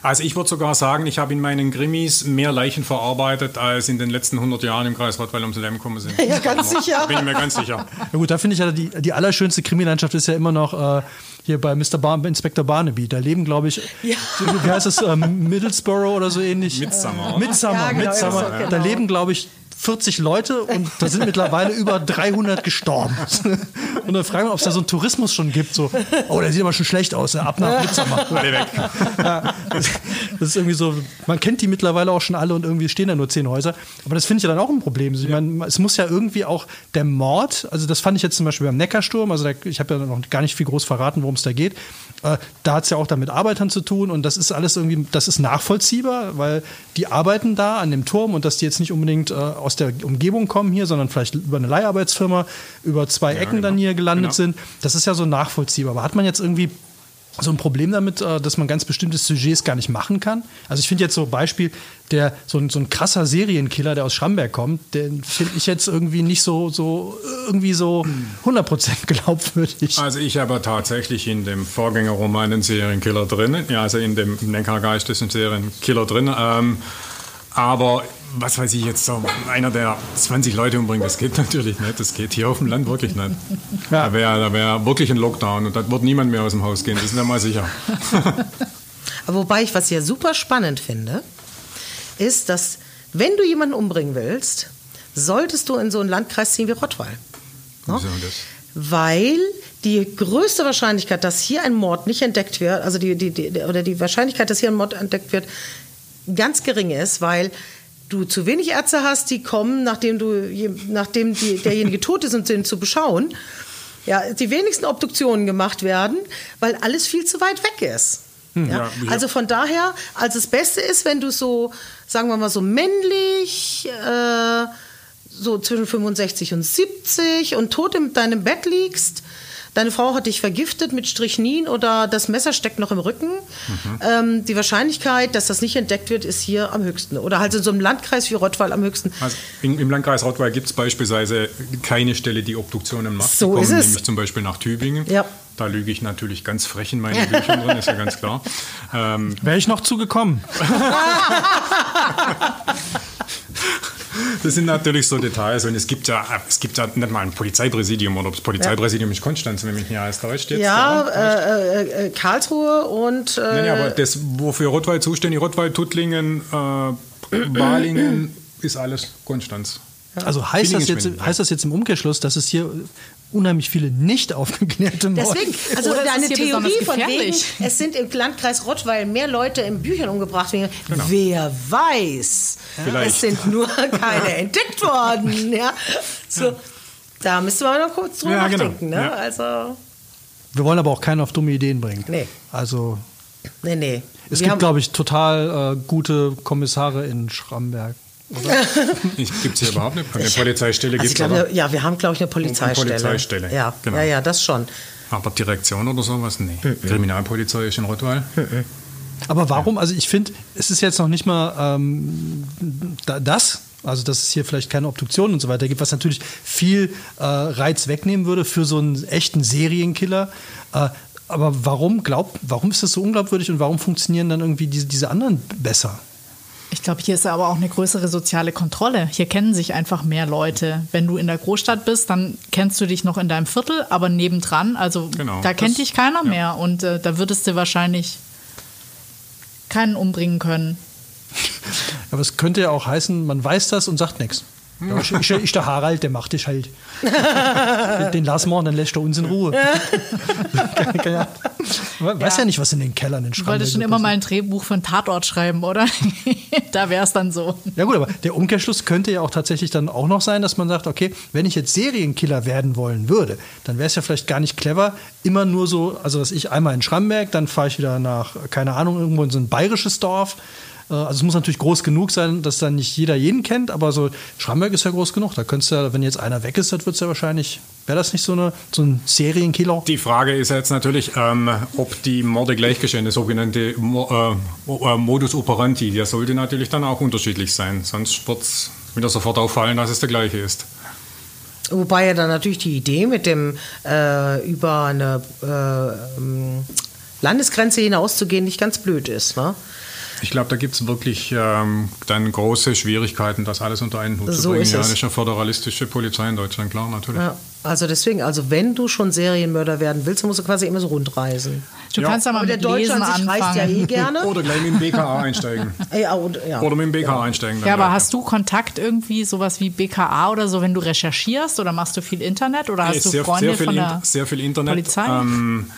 Also ich würde sogar sagen, ich habe in meinen Krimis mehr Leichen verarbeitet, als in den letzten 100 Jahren im Kreis Rottweil ums Leben gekommen sind. Ja, ganz sicher. Bin ich mir ganz sicher. Ja gut, da finde ich ja, die, die allerschönste Krimilandschaft ist ja immer noch äh, hier bei Mr. Bar Inspector Barnaby. Da leben, glaube ich, Ja. wie heißt es, ähm, Middlesbrough oder so ähnlich? Midsummer? Midsummer, Ja, genau, Midsummer. ja, genau. Da leben, glaube ich, 40 Leute und da sind mittlerweile über 300 gestorben. Und dann fragen wir, ob es da so einen Tourismus schon gibt. So, oh, der sieht aber schon schlecht aus, ja, ab nach Midsummer. Alle weg. Ja, das ist irgendwie so, man kennt die mittlerweile auch schon alle und irgendwie stehen da nur zehn Häuser. Aber das finde ich ja dann auch ein Problem. Ich meine, es muss ja irgendwie auch der Mord, also das fand ich jetzt zum Beispiel beim Neckarsturm, also da, ich habe ja noch gar nicht viel groß verraten, worum es da geht. Äh, da hat es ja auch dann mit Arbeitern zu tun und das ist alles irgendwie, das ist nachvollziehbar, weil die arbeiten da an dem Turm und dass die jetzt nicht unbedingt äh, aus der Umgebung kommen hier, sondern vielleicht über eine Leiharbeitsfirma, über zwei Ecken dann genau. hier gelandet Genau. sind. Das ist ja so nachvollziehbar. Aber hat man jetzt irgendwie so ein Problem damit, äh, dass man ganz bestimmte Sujets gar nicht machen kann. Also ich finde jetzt so Beispiel, der so ein, so ein krasser Serienkiller, der aus Schramberg kommt, den finde ich jetzt irgendwie nicht so, so irgendwie so 100% glaubwürdig. Also ich habe tatsächlich in dem Vorgängerroman einen Serienkiller drin. Ja, also in dem Neckargeist ist ein Serienkiller drin. Ähm, aber was weiß ich jetzt so, einer, der 20 Leute umbringt, das geht natürlich nicht. Das geht hier auf dem Land wirklich nicht. Ja. Da wäre da wär wirklich ein Lockdown und da wird niemand mehr aus dem Haus gehen, das ist mir mal sicher. Aber wobei ich was ja super spannend finde, ist, dass wenn du jemanden umbringen willst, solltest du in so einen Landkreis ziehen wie Rottweil. Ne? Wieso das? Weil die größte Wahrscheinlichkeit, dass hier ein Mord nicht entdeckt wird, also die, die, die, oder die Wahrscheinlichkeit, dass hier ein Mord entdeckt wird, ganz gering ist, weil du zu wenig Ärzte hast, die kommen, nachdem, du, nachdem die, derjenige tot ist und den zu beschauen. Ja, die wenigsten Obduktionen gemacht werden, weil alles viel zu weit weg ist. Ja? ja, ja. Also von daher, also das Beste ist, wenn du so, sagen wir mal so männlich, äh, so zwischen 65 und 70 und tot in deinem Bett liegst. Deine Frau hat dich vergiftet mit Strychnin oder das Messer steckt noch im Rücken. Ähm, die Wahrscheinlichkeit, dass das nicht entdeckt wird, ist hier am höchsten. Oder halt in so einem Landkreis wie Rottweil am höchsten. Also in, Im Landkreis Rottweil gibt es beispielsweise keine Stelle, die Obduktionen macht. So die kommen ist es. nämlich zum Beispiel nach Tübingen. Ja. Da lüge ich natürlich ganz frech in meine Bücher drin, ist ja ganz klar. Ähm, Wäre ich noch zugekommen. Das sind natürlich so Details und es gibt ja, es gibt ja nicht mal ein Polizeipräsidium oder das Polizeipräsidium ja. ist Konstanz, wenn mich nicht alles täuscht jetzt. Ja, äh, äh, äh, Karlsruhe und. Äh, nee, aber das, wofür Rottweil zuständig, Rottweil, Tuttlingen, äh, Balingen, ist alles Konstanz. Also heißt das, jetzt, heißt das jetzt im Umkehrschluss, dass es hier unheimlich viele nicht aufgeklärte Morde Deswegen, also Oder eine Theorie von wegen, es sind im Landkreis Rottweil mehr Leute in Büchern umgebracht worden. Genau. Wer weiß, Vielleicht. es sind nur keine entdeckt worden. Ja? So, da müsste man noch kurz drüber ja, genau. nachdenken. Genau. Ne? Ja. Also, Wir wollen aber auch keinen auf dumme Ideen bringen. Nee. Also Nee, nee. Es Wir gibt, glaube ich, total äh, gute Kommissare in Schramberg. Gibt es hier überhaupt eine, eine Polizeistelle? Also glaube, ja, wir haben, glaube ich, eine Polizeistelle. Eine Polizeistelle. Ja, genau. ja, ja, das schon. Aber Direktion oder sowas? Nee. Mhm. Kriminalpolizei ist in Rottweil. Mhm. Aber warum? Also ich finde, es ist jetzt noch nicht mal ähm, das, also dass es hier vielleicht keine Obduktion und so weiter gibt, was natürlich viel äh, Reiz wegnehmen würde für so einen echten Serienkiller. Äh, aber warum glaubt, warum ist das so unglaubwürdig und warum funktionieren dann irgendwie diese, diese anderen besser? Ich glaube, hier ist aber auch eine größere soziale Kontrolle. Hier kennen sich einfach mehr Leute. Wenn du in der Großstadt bist, dann kennst du dich noch in deinem Viertel, aber nebendran, also genau, da kennt dich keiner ja. mehr und äh, da würdest du wahrscheinlich keinen umbringen können. Aber es könnte ja auch heißen, man weiß das und sagt nichts. Ja, ich, ich, ich, der Harald, der macht dich halt. den, den lassen wir und dann lässt er uns in Ruhe. ja. Weiß ja. ja. nicht, was in den Kellern in Du wolltest schon immer mal ein Drehbuch von Tatort schreiben, oder? da wäre es dann so. Ja gut, aber der Umkehrschluss könnte ja auch tatsächlich dann auch noch sein, dass man sagt, okay, wenn ich jetzt Serienkiller werden wollen würde, dann wäre es ja vielleicht gar nicht clever, immer nur so, also dass ich einmal in Schramberg, dann fahre ich wieder nach, keine Ahnung, irgendwo in so ein bayerisches Dorf also es muss natürlich groß genug sein, dass dann nicht jeder jeden kennt, aber so Schramberg ist ja groß genug. Da könntest du ja, wenn jetzt einer weg ist, das wird es ja wahrscheinlich. Wäre das nicht so, eine, so ein Serienkiller? Die Frage ist jetzt natürlich, ähm, ob die Morde gleich geschehen, der sogenannte Mo äh, äh, Modus operandi, der sollte natürlich dann auch unterschiedlich sein. Sonst wird es wieder sofort auffallen, dass es der gleiche ist. Wobei ja dann natürlich die Idee mit dem äh, über eine äh, ähm, Landesgrenze hinauszugehen nicht ganz blöd ist. Ne? Ich glaube, da gibt es wirklich ähm, dann große Schwierigkeiten, das alles unter einen Hut so zu bringen. Ist ja, das ist eine föderalistische Polizei in Deutschland, klar, natürlich. Ja, also deswegen, also wenn du schon Serienmörder werden willst, dann musst du quasi immer so rundreisen. Du ja. kannst ja mal mit der Deutsche Lesen an reist ja eh gerne. Oder gleich mit dem BKA einsteigen. ja, und, ja. Oder mit dem BKA einsteigen. Ja, aber hast du Kontakt irgendwie, sowas wie BKA oder so, wenn du recherchierst oder machst du viel Internet oder hast du Freunde sehr viel, von der sehr viel Internet. Polizei? Ähm,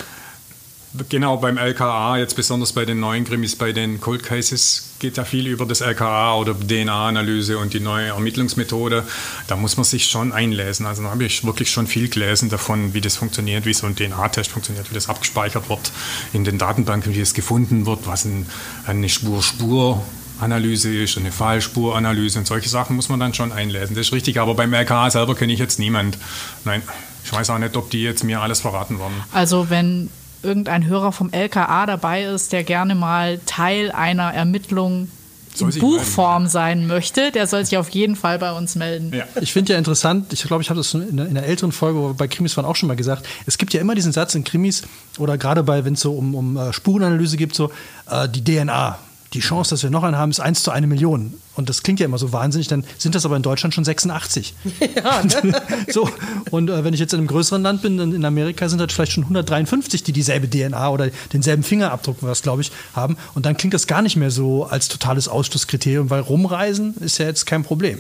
Genau, beim LKA, jetzt besonders bei den neuen Krimis, bei den Cold Cases, geht ja viel über das LKA oder DNA-Analyse und die neue Ermittlungsmethode. Da muss man sich schon einlesen. Also da habe ich wirklich schon viel gelesen davon, wie das funktioniert, wie so ein DNA-Test funktioniert, wie das abgespeichert wird in den Datenbanken, wie es gefunden wird, was ein, eine Spur-Spur Analyse ist, eine Fallspuranalyse und solche Sachen muss man dann schon einlesen. Das ist richtig, aber beim LKA selber kenne ich jetzt niemand. Nein, ich weiß auch nicht, ob die jetzt mir alles verraten wollen. Also wenn irgendein Hörer vom LKA dabei ist, der gerne mal Teil einer Ermittlung in Buchform melden. sein möchte, der soll sich auf jeden Fall bei uns melden. Ja. Ich finde ja interessant, ich glaube, ich habe das in einer, in einer älteren Folge bei Krimis waren auch schon mal gesagt, es gibt ja immer diesen Satz in Krimis oder gerade bei, wenn es so um, um äh, Spurenanalyse geht, so äh, die DNA die Chance, dass wir noch einen haben, ist 1 zu 1 Million. Und das klingt ja immer so wahnsinnig, dann sind das aber in Deutschland schon 86. Ja, ne? so, und äh, wenn ich jetzt in einem größeren Land bin, in Amerika sind das vielleicht schon 153, die dieselbe DNA oder denselben Fingerabdruck, was glaube ich, haben. Und dann klingt das gar nicht mehr so als totales Ausschlusskriterium, weil rumreisen ist ja jetzt kein Problem.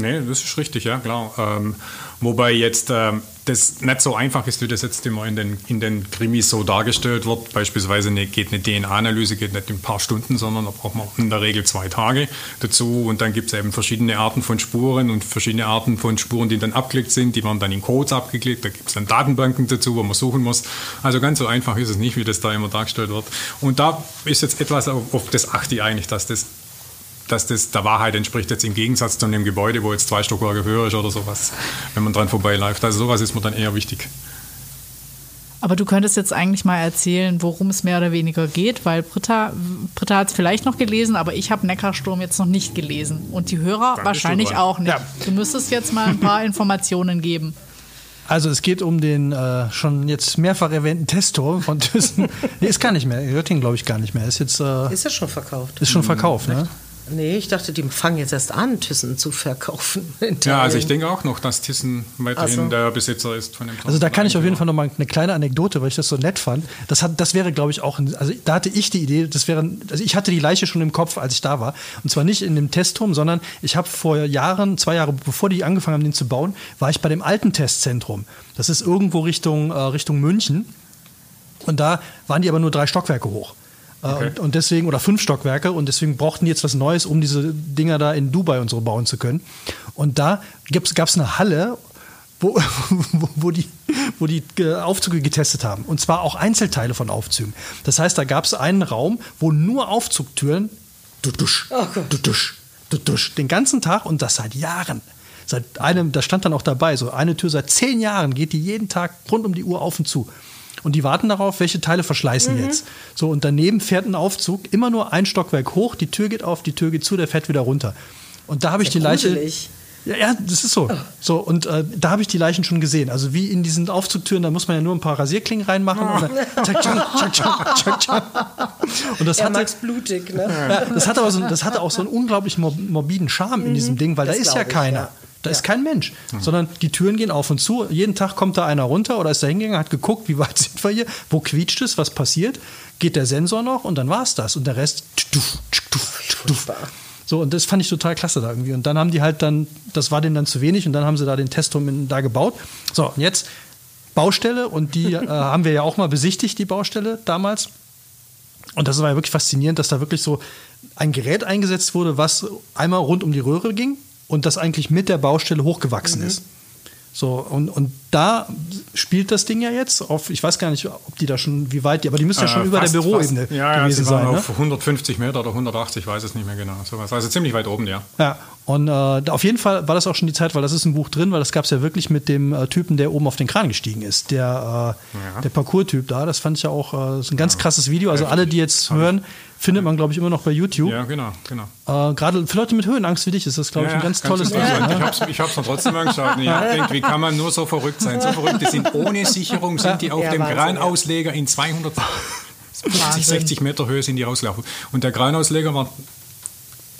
Nee, das ist richtig, ja, klar. Ähm, wobei jetzt ähm, das nicht so einfach ist, wie das jetzt immer in den, in den Krimis so dargestellt wird. Beispielsweise eine, geht eine DNA-Analyse, geht nicht in ein paar Stunden, sondern da braucht man in der Regel zwei Tage dazu. Und dann gibt es eben verschiedene Arten von Spuren und verschiedene Arten von Spuren, die dann abgelegt sind. Die werden dann in Codes abgelegt. Da gibt es dann Datenbanken dazu, wo man suchen muss. Also ganz so einfach ist es nicht, wie das da immer dargestellt wird. Und da ist jetzt etwas, auf, auf das achte ich eigentlich, dass das dass das der Wahrheit entspricht, jetzt im Gegensatz zu einem Gebäude, wo jetzt zwei Stockwerke höher ist oder sowas, wenn man dran vorbeiläuft. Also sowas ist mir dann eher wichtig. Aber du könntest jetzt eigentlich mal erzählen, worum es mehr oder weniger geht, weil Britta, Britta hat es vielleicht noch gelesen, aber ich habe Neckarsturm jetzt noch nicht gelesen. Und die Hörer Dann wahrscheinlich auch nicht. Ja. Du müsstest jetzt mal ein paar Informationen geben. Also es geht um den äh, schon jetzt mehrfach erwähnten Testor von Thyssen. nee, ist gar nicht mehr. Hört ihn, glaube ich, gar nicht mehr. Ist jetzt. Äh, ist er schon verkauft? Ist schon verkauft, hm, ne? Nee, ich dachte, die fangen jetzt erst an, Thyssen zu verkaufen. Ja, also ich denke auch noch, dass Thyssen weiterhin so. der Besitzer ist von dem Also da kann ich auf jeden Fall noch mal eine kleine Anekdote, weil ich das so nett fand. Das, hat, das wäre, glaube ich, auch, ein, also da hatte ich die Idee, das wäre, also ich hatte die Leiche schon im Kopf, als ich da war. Und zwar nicht in dem Testturm, sondern ich habe vor Jahren, zwei Jahre bevor die angefangen haben, den zu bauen, war ich bei dem alten Testzentrum. Das ist irgendwo Richtung, äh, Richtung München. Und da waren die aber nur drei Stockwerke hoch. Äh, okay. Und, und, deswegen, oder fünf Stockwerke, und deswegen brauchten die jetzt was Neues, um diese Dinger da in Dubai und so bauen zu können. Und da gab es eine Halle, wo, wo, wo, die, wo die Aufzüge getestet haben. Und zwar auch Einzelteile von Aufzügen. Das heißt, da gab es einen Raum, wo nur Aufzugtüren dusch, oh dusch, dusch, den ganzen Tag und das seit Jahren. Seit einem, da stand dann auch dabei, so eine Tür seit zehn Jahren geht die jeden Tag rund um die Uhr auf und zu. Und die warten darauf, welche Teile verschleißen mhm. jetzt. So, und daneben fährt ein Aufzug, immer nur ein Stockwerk hoch, die Tür geht auf, die Tür geht zu, der fährt wieder runter. Und da habe ich die Leiche. Gruselig. Ja, ja, das ist so. Oh. So, und äh, da habe ich die Leichen schon gesehen. Also wie in diesen Aufzugtüren, da muss man ja nur ein paar Rasierklingen reinmachen. Oh. Und, dann, tschak, tschak, tschak, tschak, und das hatte, blutig, ne? Ja, das, hatte aber so, das hatte auch so einen unglaublich morbiden Charme mhm. in diesem Ding, weil das da ist ja keiner. Ja. Da ja. ist kein Mensch, mhm. sondern die Türen gehen auf und zu. Jeden Tag kommt da einer runter oder ist da hingegangen, hat geguckt, wie weit sind wir hier, wo quietscht es, was passiert, geht der Sensor noch und dann war es das. Und der Rest. Tuff, tuff, tuff, so, und das fand ich total klasse da irgendwie. Und dann haben die halt dann, das war denen dann zu wenig und dann haben sie da den Testturm da gebaut. So, und jetzt Baustelle und die äh, haben wir ja auch mal besichtigt, die Baustelle damals. Und das war ja wirklich faszinierend, dass da wirklich so ein Gerät eingesetzt wurde, was einmal rund um die Röhre ging und das eigentlich mit der Baustelle hochgewachsen mhm. ist. So, und, und da spielt das Ding ja jetzt auf, ich weiß gar nicht, ob die da schon, wie weit die, aber die müssen ja schon äh, über der Büroebene fast, ja, gewesen ja, sie sein. Ne? Auf 150 Meter oder 180, ich weiß es nicht mehr genau. Sowas. Also ziemlich weit oben, ja. Ja, und äh, auf jeden Fall war das auch schon die Zeit, weil das ist ein Buch drin, weil das gab es ja wirklich mit dem äh, Typen, der oben auf den Kran gestiegen ist. Der, äh, ja. der Parcours-Typ da, das fand ich ja auch äh, ist ein ganz krasses Video. Also alle, die jetzt hören, findet man, glaube ich, immer noch bei YouTube. Ja, genau, genau. Äh, Gerade für Leute mit Höhenangst wie dich ist das, glaube ich, ein ganz, ganz tolles Video. Ja. Ich habe es mir trotzdem angeschaut. Ich denke, wie kann man nur so verrückt sein? So verrückt, die sind ohne Sicherung, sind die auf ja, dem Kranausleger in 250, 60 Meter Höhe sind die rausgelaufen. Und der Kranausleger war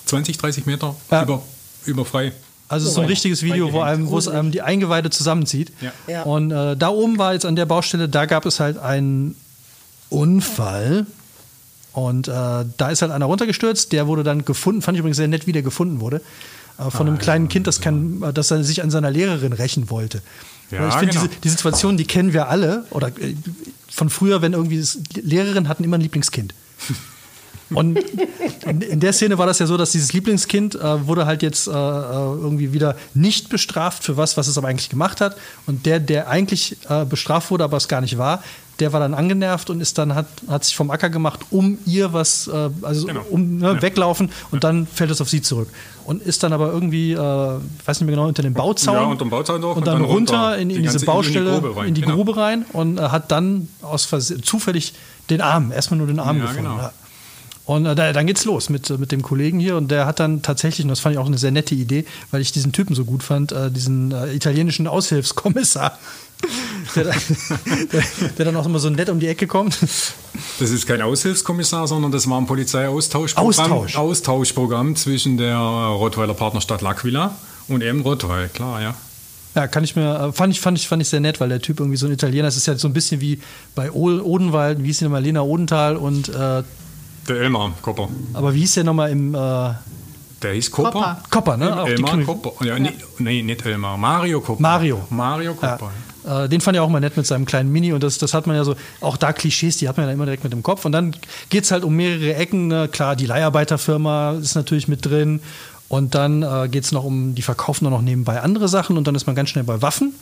20, 30 Meter ja. über, über frei. Also so ein richtiges Video, wo, einem, wo es einem die Eingeweide zusammenzieht. Ja. Und äh, da oben war jetzt an der Baustelle, da gab es halt einen Unfall und äh, da ist halt einer runtergestürzt, der wurde dann gefunden, fand ich übrigens sehr nett, wie der gefunden wurde, äh, von ah, einem kleinen ja, Kind, das, kann, äh, das sich an seiner Lehrerin rächen wollte. Ja, ich finde, genau. diese die Situation, die kennen wir alle, oder äh, von früher, wenn irgendwie Lehrerinnen hatten immer ein Lieblingskind. Und in der Szene war das ja so, dass dieses Lieblingskind äh, wurde halt jetzt äh, äh, irgendwie wieder nicht bestraft für was, was es aber eigentlich gemacht hat. Und der, der eigentlich äh, bestraft wurde, aber es gar nicht war, der war dann angenervt und ist dann hat, hat sich vom Acker gemacht, um ihr was, äh, also genau. um ne, ja. weglaufen und ja. dann fällt es auf sie zurück. Und ist dann aber irgendwie, äh, weiß nicht mehr genau, unter dem Bauzaun. Ja, unter dem Bauzaun doch. Und, und dann, runter, in, in die diese Baustelle, in die Grube rein, in die genau. Grube rein und hat dann aus zufällig den Arm, erstmal nur den Arm ja, gefunden. Genau. Und äh, dann geht's los mit, mit dem Kollegen hier und der hat dann tatsächlich, und das fand ich auch eine sehr nette Idee, weil ich diesen Typen so gut fand, äh, diesen äh, italienischen Aushilfskommissar der, der, der, dann auch immer so nett um die Ecke kommt. Das ist kein Aushilfskommissar, sondern das war ein Polizeiaustauschprogramm Austausch. Austauschprogramm zwischen der Rottweiler Partnerstadt L'Aquila und eben Rottweil, klar, ja. Ja, kann ich mir, äh, fand ich, fand ich, fand ich sehr nett, weil der Typ irgendwie so ein Italiener ist. ist ja so ein bisschen wie bei Odenwald, wie hieß der nochmal, Lena Odenthal und. Äh, der Elmar Kopper. Aber wie hieß der nochmal im. Äh, der hieß Kopper. Kopper, ne? Elmar Kopper. Ja, ja. Nee, nicht Elmar. Mario Kopper. Mario. Mario Kopper. Ja. Äh, den fand ich auch mal nett mit seinem kleinen Mini und das, das hat man ja so, auch da Klischees, die hat man ja immer direkt mit dem Kopf. Und dann geht es halt um mehrere Ecken. Ne? Klar, die Leiharbeiterfirma ist natürlich mit drin. Und dann äh, geht es noch um, die verkaufen noch nebenbei andere Sachen und dann ist man ganz schnell bei Waffen.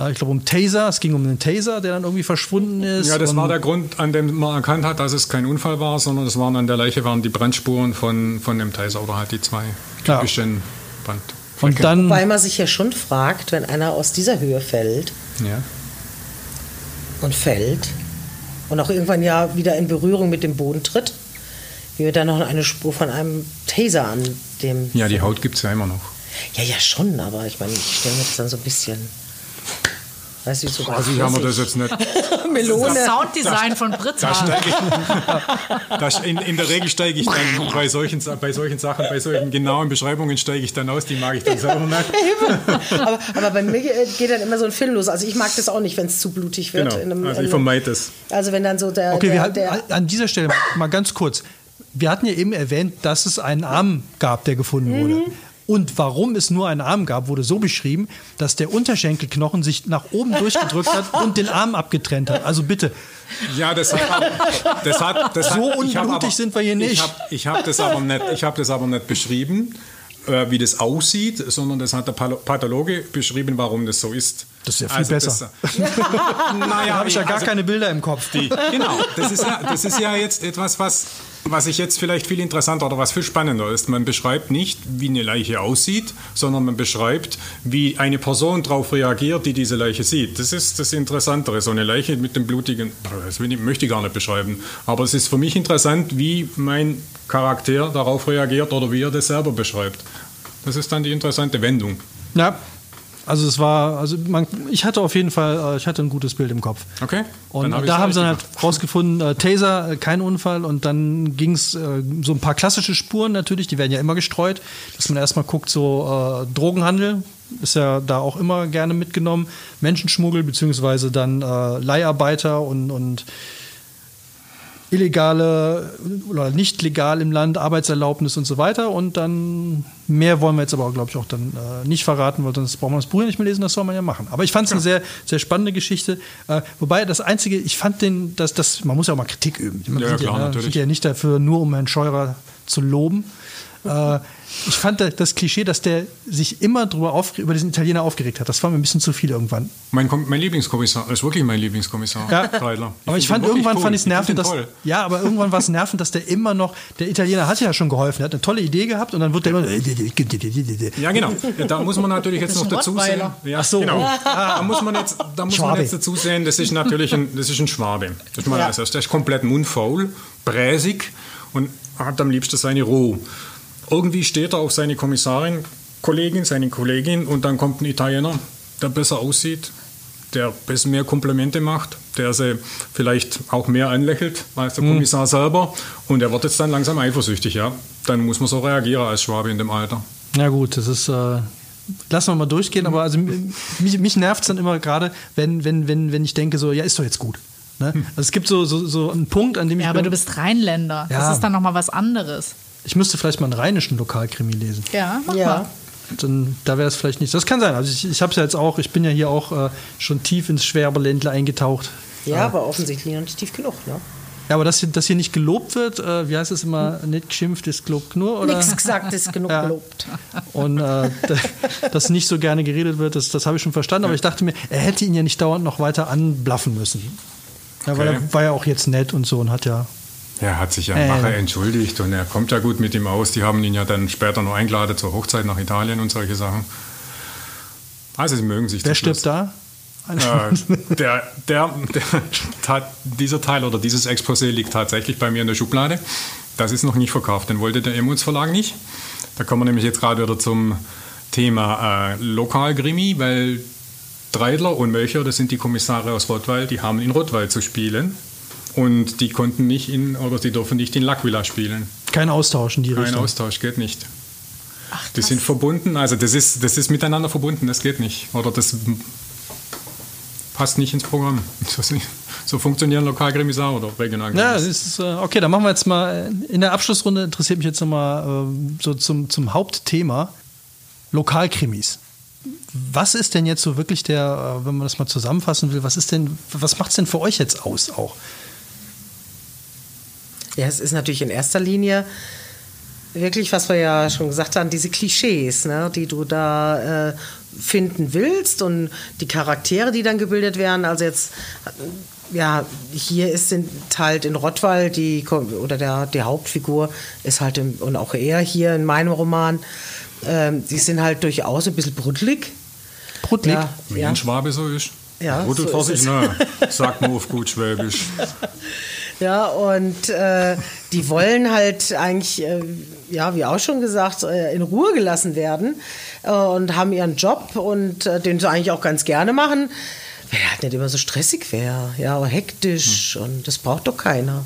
Äh, ich glaube um Taser, es ging um einen Taser, der dann irgendwie verschwunden ist. Ja, das war der Grund, an dem man erkannt hat, dass es kein Unfall war, sondern es waren an der Leiche waren die Brandspuren von, von dem Taser oder halt die zwei typischen ja. Brand. Und dann, Weil man sich ja schon fragt, wenn einer aus dieser Höhe fällt ja. und fällt und auch irgendwann ja wieder in Berührung mit dem Boden tritt, wie wir dann noch eine Spur von einem Taser an dem. Ja, die Haut gibt es ja immer noch. Ja, ja, schon, aber ich meine, ich stelle mir das dann so ein bisschen Du, wie so Also ich haben wir das jetzt nicht. Melone. Das Sounddesign von Britta. Da steige ich, in, in der Regel steige ich dann bei solchen, bei solchen Sachen, bei solchen genauen Beschreibungen steige ich dann aus, die mag ich dann selber nicht. aber, aber bei mir geht dann immer so ein Film los. Also ich mag das auch nicht, wenn es zu blutig wird. Genau, in einem, also ich vermeide das. Also wenn dann so der, Okay, wir der, hatten, der an dieser Stelle mal ganz kurz. Wir hatten ja eben erwähnt, dass es einen Arm gab, der gefunden wurde. Und warum es nur einen Arm gab, wurde so beschrieben, dass der Unterschenkelknochen sich nach oben durchgedrückt hat und den Arm abgetrennt hat. Also bitte, Ja, das hat, das hat, das So hat, unblutig sind wir hier nicht. Ich habe ich hab das, aber nicht- ich hab das aber nicht beschrieben, äh, wie das aussieht, sondern das hat der Pathologe beschrieben, warum das so ist. Das ist ja viel besser. Das, naja, da habe ich ja gar also keine Bilder im Kopf. die, genau, das ist, ja, das ist ja jetzt etwas, was, was ich jetzt vielleicht viel interessanter oder was viel spannender ist. Man beschreibt nicht, wie eine Leiche aussieht, sondern man beschreibt, wie eine Person darauf reagiert, die diese Leiche sieht. Das ist das Interessantere. So eine Leiche mit dem blutigen, das möchte ich gar nicht beschreiben. Aber es ist für mich interessant, wie mein Charakter darauf reagiert oder wie er das selber beschreibt. Das ist dann die interessante Wendung. Ja, also es war, also man, ich hatte auf jeden Fall, äh, ich hatte ein gutes Bild im Kopf. Okay? Und hab da haben sie dann halt rausgefunden, äh, Taser, äh, kein Unfall. Und dann ging es äh, so ein paar klassische Spuren natürlich, die werden ja immer gestreut, dass man erstmal guckt, so äh, Drogenhandel ist ja da auch immer gerne mitgenommen, Menschenschmuggel beziehungsweise dann äh, Leiharbeiter und, und illegale oder nicht legal im Land, Arbeitserlaubnis und so weiter. Und dann mehr wollen wir jetzt aber, glaube ich, auch dann äh, nicht verraten, weil sonst braucht man das Buch ja nicht mehr lesen, das soll man ja machen. Aber ich fand es eine sehr, sehr spannende Geschichte. Äh, wobei das Einzige, ich fand den, dass das, man muss ja auch mal Kritik üben. Man Ja, klar, ne, natürlich. ja nicht dafür, nur um Herrn Scheurer zu loben. Äh, ich fand da- das Klischee, dass der sich immer drüber aufge über diesen Italiener aufgeregt hat. Das war mir ein bisschen zu viel irgendwann. Mein, mein Lieblingskommissar, das ist wirklich mein Lieblingskommissar, Ja. Kreidler. aber ich fand irgendwann cool. fand ich es nervend, dass ja, aber irgendwann war es nervend, dass der immer noch der Italiener hat ja schon geholfen, er hat eine tolle Idee gehabt und dann wird der immer Ja, genau. Ja, da muss man natürlich jetzt noch dazu sehen. Ja, Ach so. genau. Da muss man jetzt, da muss man jetzt dazu sehen, das ist natürlich ein, das ist ein Schwabe. Das ist mal Ja. Der ist komplett mundfaul, bräsig und hat am liebsten seine Ruhe. Irgendwie steht er auf seine Kommissarin, Kollegin, seine Kollegin und dann kommt ein Italiener, der besser aussieht, der besser mehr Komplimente macht, der sie vielleicht auch mehr anlächelt als Mhm. der Kommissar selber und er wird jetzt dann langsam eifersüchtig, ja. Dann muss man so reagieren als Schwabe in dem Alter. Na gut, das ist. Äh, lassen wir mal durchgehen, aber also mich, mich nervt es dann immer gerade, wenn, wenn, wenn, wenn ich denke, so, ja, ist doch jetzt gut. Ne? Also es gibt so, so, so einen Punkt, an dem ich. Ja, aber du bist Rheinländer. Ja. Das ist dann nochmal was anderes. Ich müsste vielleicht mal einen rheinischen Lokalkrimi lesen. Ja, mach Ja. mal. Dann, da wäre es vielleicht nicht. Das kann sein. Also ich, ich habe es ja jetzt auch, ich bin ja hier auch äh, schon tief ins Schwerbeländle eingetaucht. ja, aber offensichtlich noch nicht tief genug. Ne? Ja, aber dass hier, dass hier nicht gelobt wird, äh, wie heißt es immer, nicht geschimpft ist gelobt nur, oder? Nichts gesagt ist genug Ja. gelobt. Und äh, da- dass nicht so gerne geredet wird, das, das habe ich schon verstanden. Aber ich dachte mir, er hätte ihn ja nicht dauernd noch weiter anblaffen müssen. Ja, weil Okay. er war ja auch jetzt nett und so und hat ja. Er hat sich ja Äh. Macher entschuldigt und er kommt ja gut mit ihm aus. Die haben ihn ja dann später noch eingeladen zur Hochzeit nach Italien und solche Sachen. Also sie mögen sich. Wer stirbt da? Äh, der, der, der, dieser Teil oder dieses Exposé liegt tatsächlich bei mir in der Schublade. Das ist noch nicht verkauft, den wollte der Emmons Verlag nicht. Da kommen wir nämlich jetzt gerade wieder zum Thema äh, Lokalgrimi, weil Dreidler und Mölcher, das sind die Kommissare aus Rottweil, die haben in Rottweil zu spielen. Und die konnten nicht in, oder sie dürfen nicht in L'Aquila spielen. Kein Austausch in die Kein Richtung. Austausch geht nicht. die sind verbunden, also das ist, das ist miteinander verbunden, das geht nicht. Oder das passt nicht ins Programm. So, funktionieren Lokalgrimis auch oder regional. Ja, das ist, äh, okay, dann machen wir jetzt mal, äh, in der Abschlussrunde interessiert mich jetzt nochmal äh, so zum, zum Hauptthema Lokalkrimis. Was ist denn jetzt so wirklich der, wenn man das mal zusammenfassen will, was ist denn, was macht es denn für euch jetzt aus auch? Ja, es ist natürlich in erster Linie wirklich, was wir ja schon gesagt haben, diese Klischees, ne, die du da äh, finden willst und die Charaktere, die dann gebildet werden. Also jetzt, äh, ja, hier ist sind halt in Rottweil die oder der die Hauptfigur ist halt im, und auch er hier in meinem Roman. Ähm, die sind halt durchaus ein bisschen bruddelig. Brutlig. Ja, Wie ja. ein Schwabe so ist. Ja, Rudel so vor ist na, sagt man auf gut Schwäbisch. Ja, und äh, die wollen halt eigentlich, äh, ja, wie auch schon gesagt, äh, in Ruhe gelassen werden äh, und haben ihren Job und äh, den sie eigentlich auch ganz gerne machen. Weil er halt nicht immer so stressig wäre, ja, hektisch Hm. und das braucht doch keiner.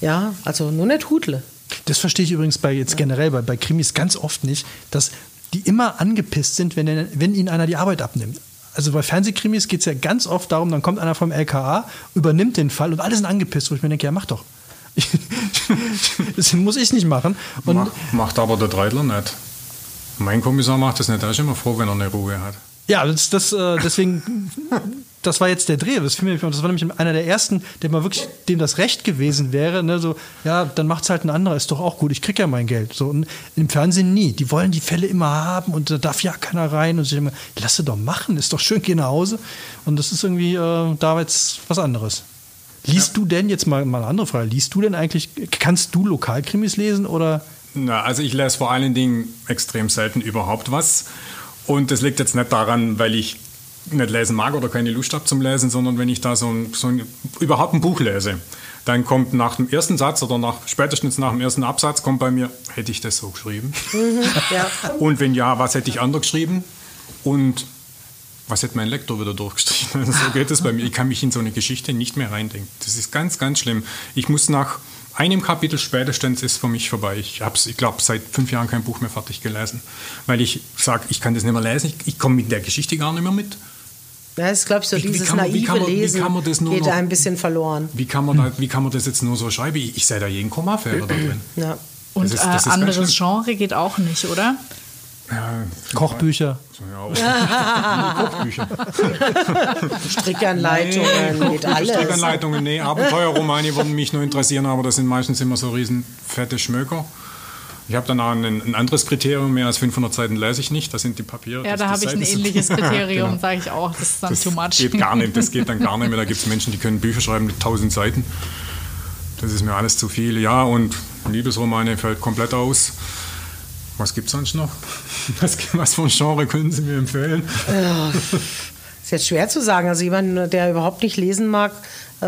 Ja, also nur nicht Hudle. Das verstehe ich übrigens bei jetzt generell bei, bei Krimis ganz oft nicht, dass die immer angepisst sind, wenn, wenn ihnen einer die Arbeit abnimmt. Also bei Fernsehkrimis geht es ja ganz oft darum, dann kommt einer vom LKA, übernimmt den Fall und alle sind angepisst, wo ich mir denke, ja mach doch. das muss ich nicht machen. Und Mach, macht aber der Dreidler nicht. Mein Kommissar macht das nicht. Er ist immer froh, wenn er eine Ruhe hat. Ja, das, das, äh, deswegen, das war jetzt der Dreh. Das, fiel mir- das war nämlich einer der ersten, der mal wirklich, dem das Recht gewesen wäre. Ne? So, ja, dann macht's halt ein anderer, ist doch auch gut, ich krieg ja mein Geld. So, und im Fernsehen nie. Die wollen die Fälle immer haben und da darf ja keiner rein. Und ich denke immer, lass sie doch machen, ist doch schön, geh nach Hause. Und das ist irgendwie, äh, da war jetzt was anderes. Liest du denn, jetzt mal, mal eine andere Frage, liest du denn eigentlich, kannst du Lokalkrimis lesen oder? Na, also ich lese vor allen Dingen extrem selten überhaupt was. Und das liegt jetzt nicht daran, weil ich nicht lesen mag oder keine Lust habe zum Lesen, sondern wenn ich da so ein, so ein, überhaupt ein Buch lese, dann kommt nach dem ersten Satz oder nach, spätestens nach dem ersten Absatz kommt bei mir, hätte ich das so geschrieben? Ja. Und wenn ja, was hätte ich anders geschrieben? Und was hätte mein Lektor wieder durchgestrichen? Also so geht es bei mir. Ich kann mich in so eine Geschichte nicht mehr reindenken. Das ist ganz, ganz schlimm. Ich muss nach einem Kapitel spätestens ist für mich vorbei. Ich habe ich glaube, seit fünf Jahren kein Buch mehr fertig gelesen, weil ich sage, ich kann das nicht mehr lesen. Ich, ich komme mit der Geschichte gar nicht mehr mit. Ja, das ist, glaube ich, so Wie- dieses man- naive man- Lesen geht noch- ein bisschen verloren. Wie kann man, da, wie kann man das jetzt nur so schreiben? Ich, ich sehe da jeden Kommafehler da drin. Ja. Und Das ist- das ist äh, anderes. Genre geht auch nicht, oder? Ja, Kochbücher. ja. Kochbücher. Strickanleitungen, geht alles. Strickanleitungen, nee, Abenteuerromane würden mich nur interessieren, aber das sind meistens immer so riesen fette Schmöker. Ich habe dann auch ein, ein anderes Kriterium, mehr als 500 Seiten lese ich nicht, das sind die Papiere. Ja, da habe ich ein ähnliches Kriterium, Genau. sage ich auch. Das ist dann Das too much. geht gar nicht, das geht dann gar nicht mehr. Da gibt es Menschen, die können Bücher schreiben mit 1000 Seiten. Das ist mir alles zu viel. Ja, und Liebesromane fällt komplett aus. Was gibt es sonst noch? Was, was für ein Genre können Sie mir empfehlen? Ist jetzt schwer zu sagen. Also jemand, der überhaupt nicht lesen mag, äh,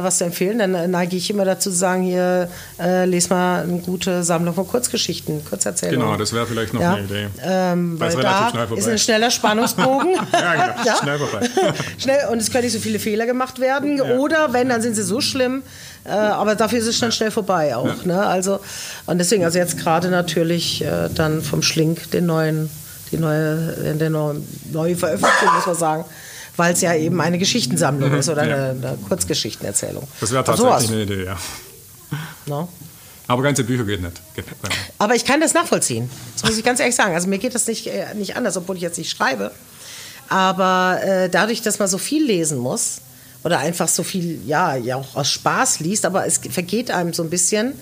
was zu empfehlen, dann äh, neige ich immer dazu zu sagen, hier, äh, les mal eine gute Sammlung von Kurzgeschichten, Kurzerzählungen. Genau, das wäre vielleicht noch ja. eine Idee. Ähm, Weil da ist ein schneller Spannungsbogen. Ja, genau. Schnell vorbei. Schnell, und es können nicht so viele Fehler gemacht werden. Oder wenn, dann sind sie so schlimm. Äh, aber dafür ist es dann schnell vorbei auch. Ne? Also, und deswegen, also jetzt gerade natürlich äh, dann vom Schlink den neuen, die neue, äh, der neue, neue Veröffentlichung, muss man sagen. Weil es ja eben eine Geschichtensammlung ist oder Mhm. Ja. eine, eine Kurzgeschichtenerzählung. Das wäre tatsächlich eine Idee, ja. ne? Aber ganze Bücher geht nicht. Geht nicht. Aber ich kann das nachvollziehen. Das muss ich ganz ehrlich sagen. Also mir geht das nicht, äh, nicht anders, obwohl ich jetzt nicht schreibe. Aber äh, dadurch, dass man so viel lesen muss oder einfach so viel, ja, ja auch aus Spaß liest, aber es vergeht einem so ein bisschen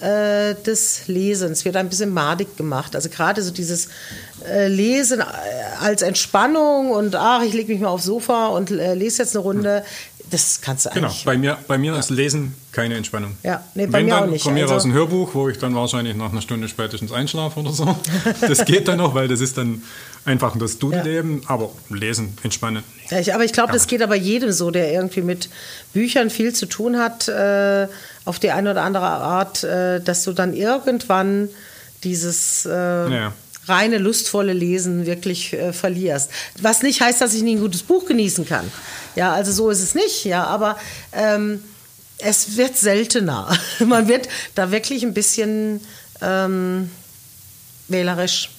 äh, des Lesens, wird ein bisschen madig gemacht. Also gerade so dieses äh, Lesen äh, als Entspannung und ach, ich lege mich mal aufs Sofa und äh, lese jetzt eine Runde, das kannst du Genau, eigentlich. bei mir, bei mir ist Lesen keine Entspannung. Ja, nee, bei Wenn, mir dann auch nicht. von mir Also- aus ein Hörbuch, wo ich dann wahrscheinlich nach einer Stunde spätestens einschlafe oder so. Das geht dann noch, weil das ist dann einfach das Dudelleben. Aber Lesen, Entspannen. Ja, ich, aber ich glaube, das geht aber jedem so, der irgendwie mit Büchern viel zu tun hat, äh, auf die eine oder andere Art, äh, dass du dann irgendwann dieses äh, Ja. Reine, lustvolle Lesen wirklich äh, verlierst. Was nicht heißt, dass ich nie ein gutes Buch genießen kann. Ja, also so ist es nicht, ja, aber ähm, es wird seltener. Man wird da wirklich ein bisschen ähm, wählerisch.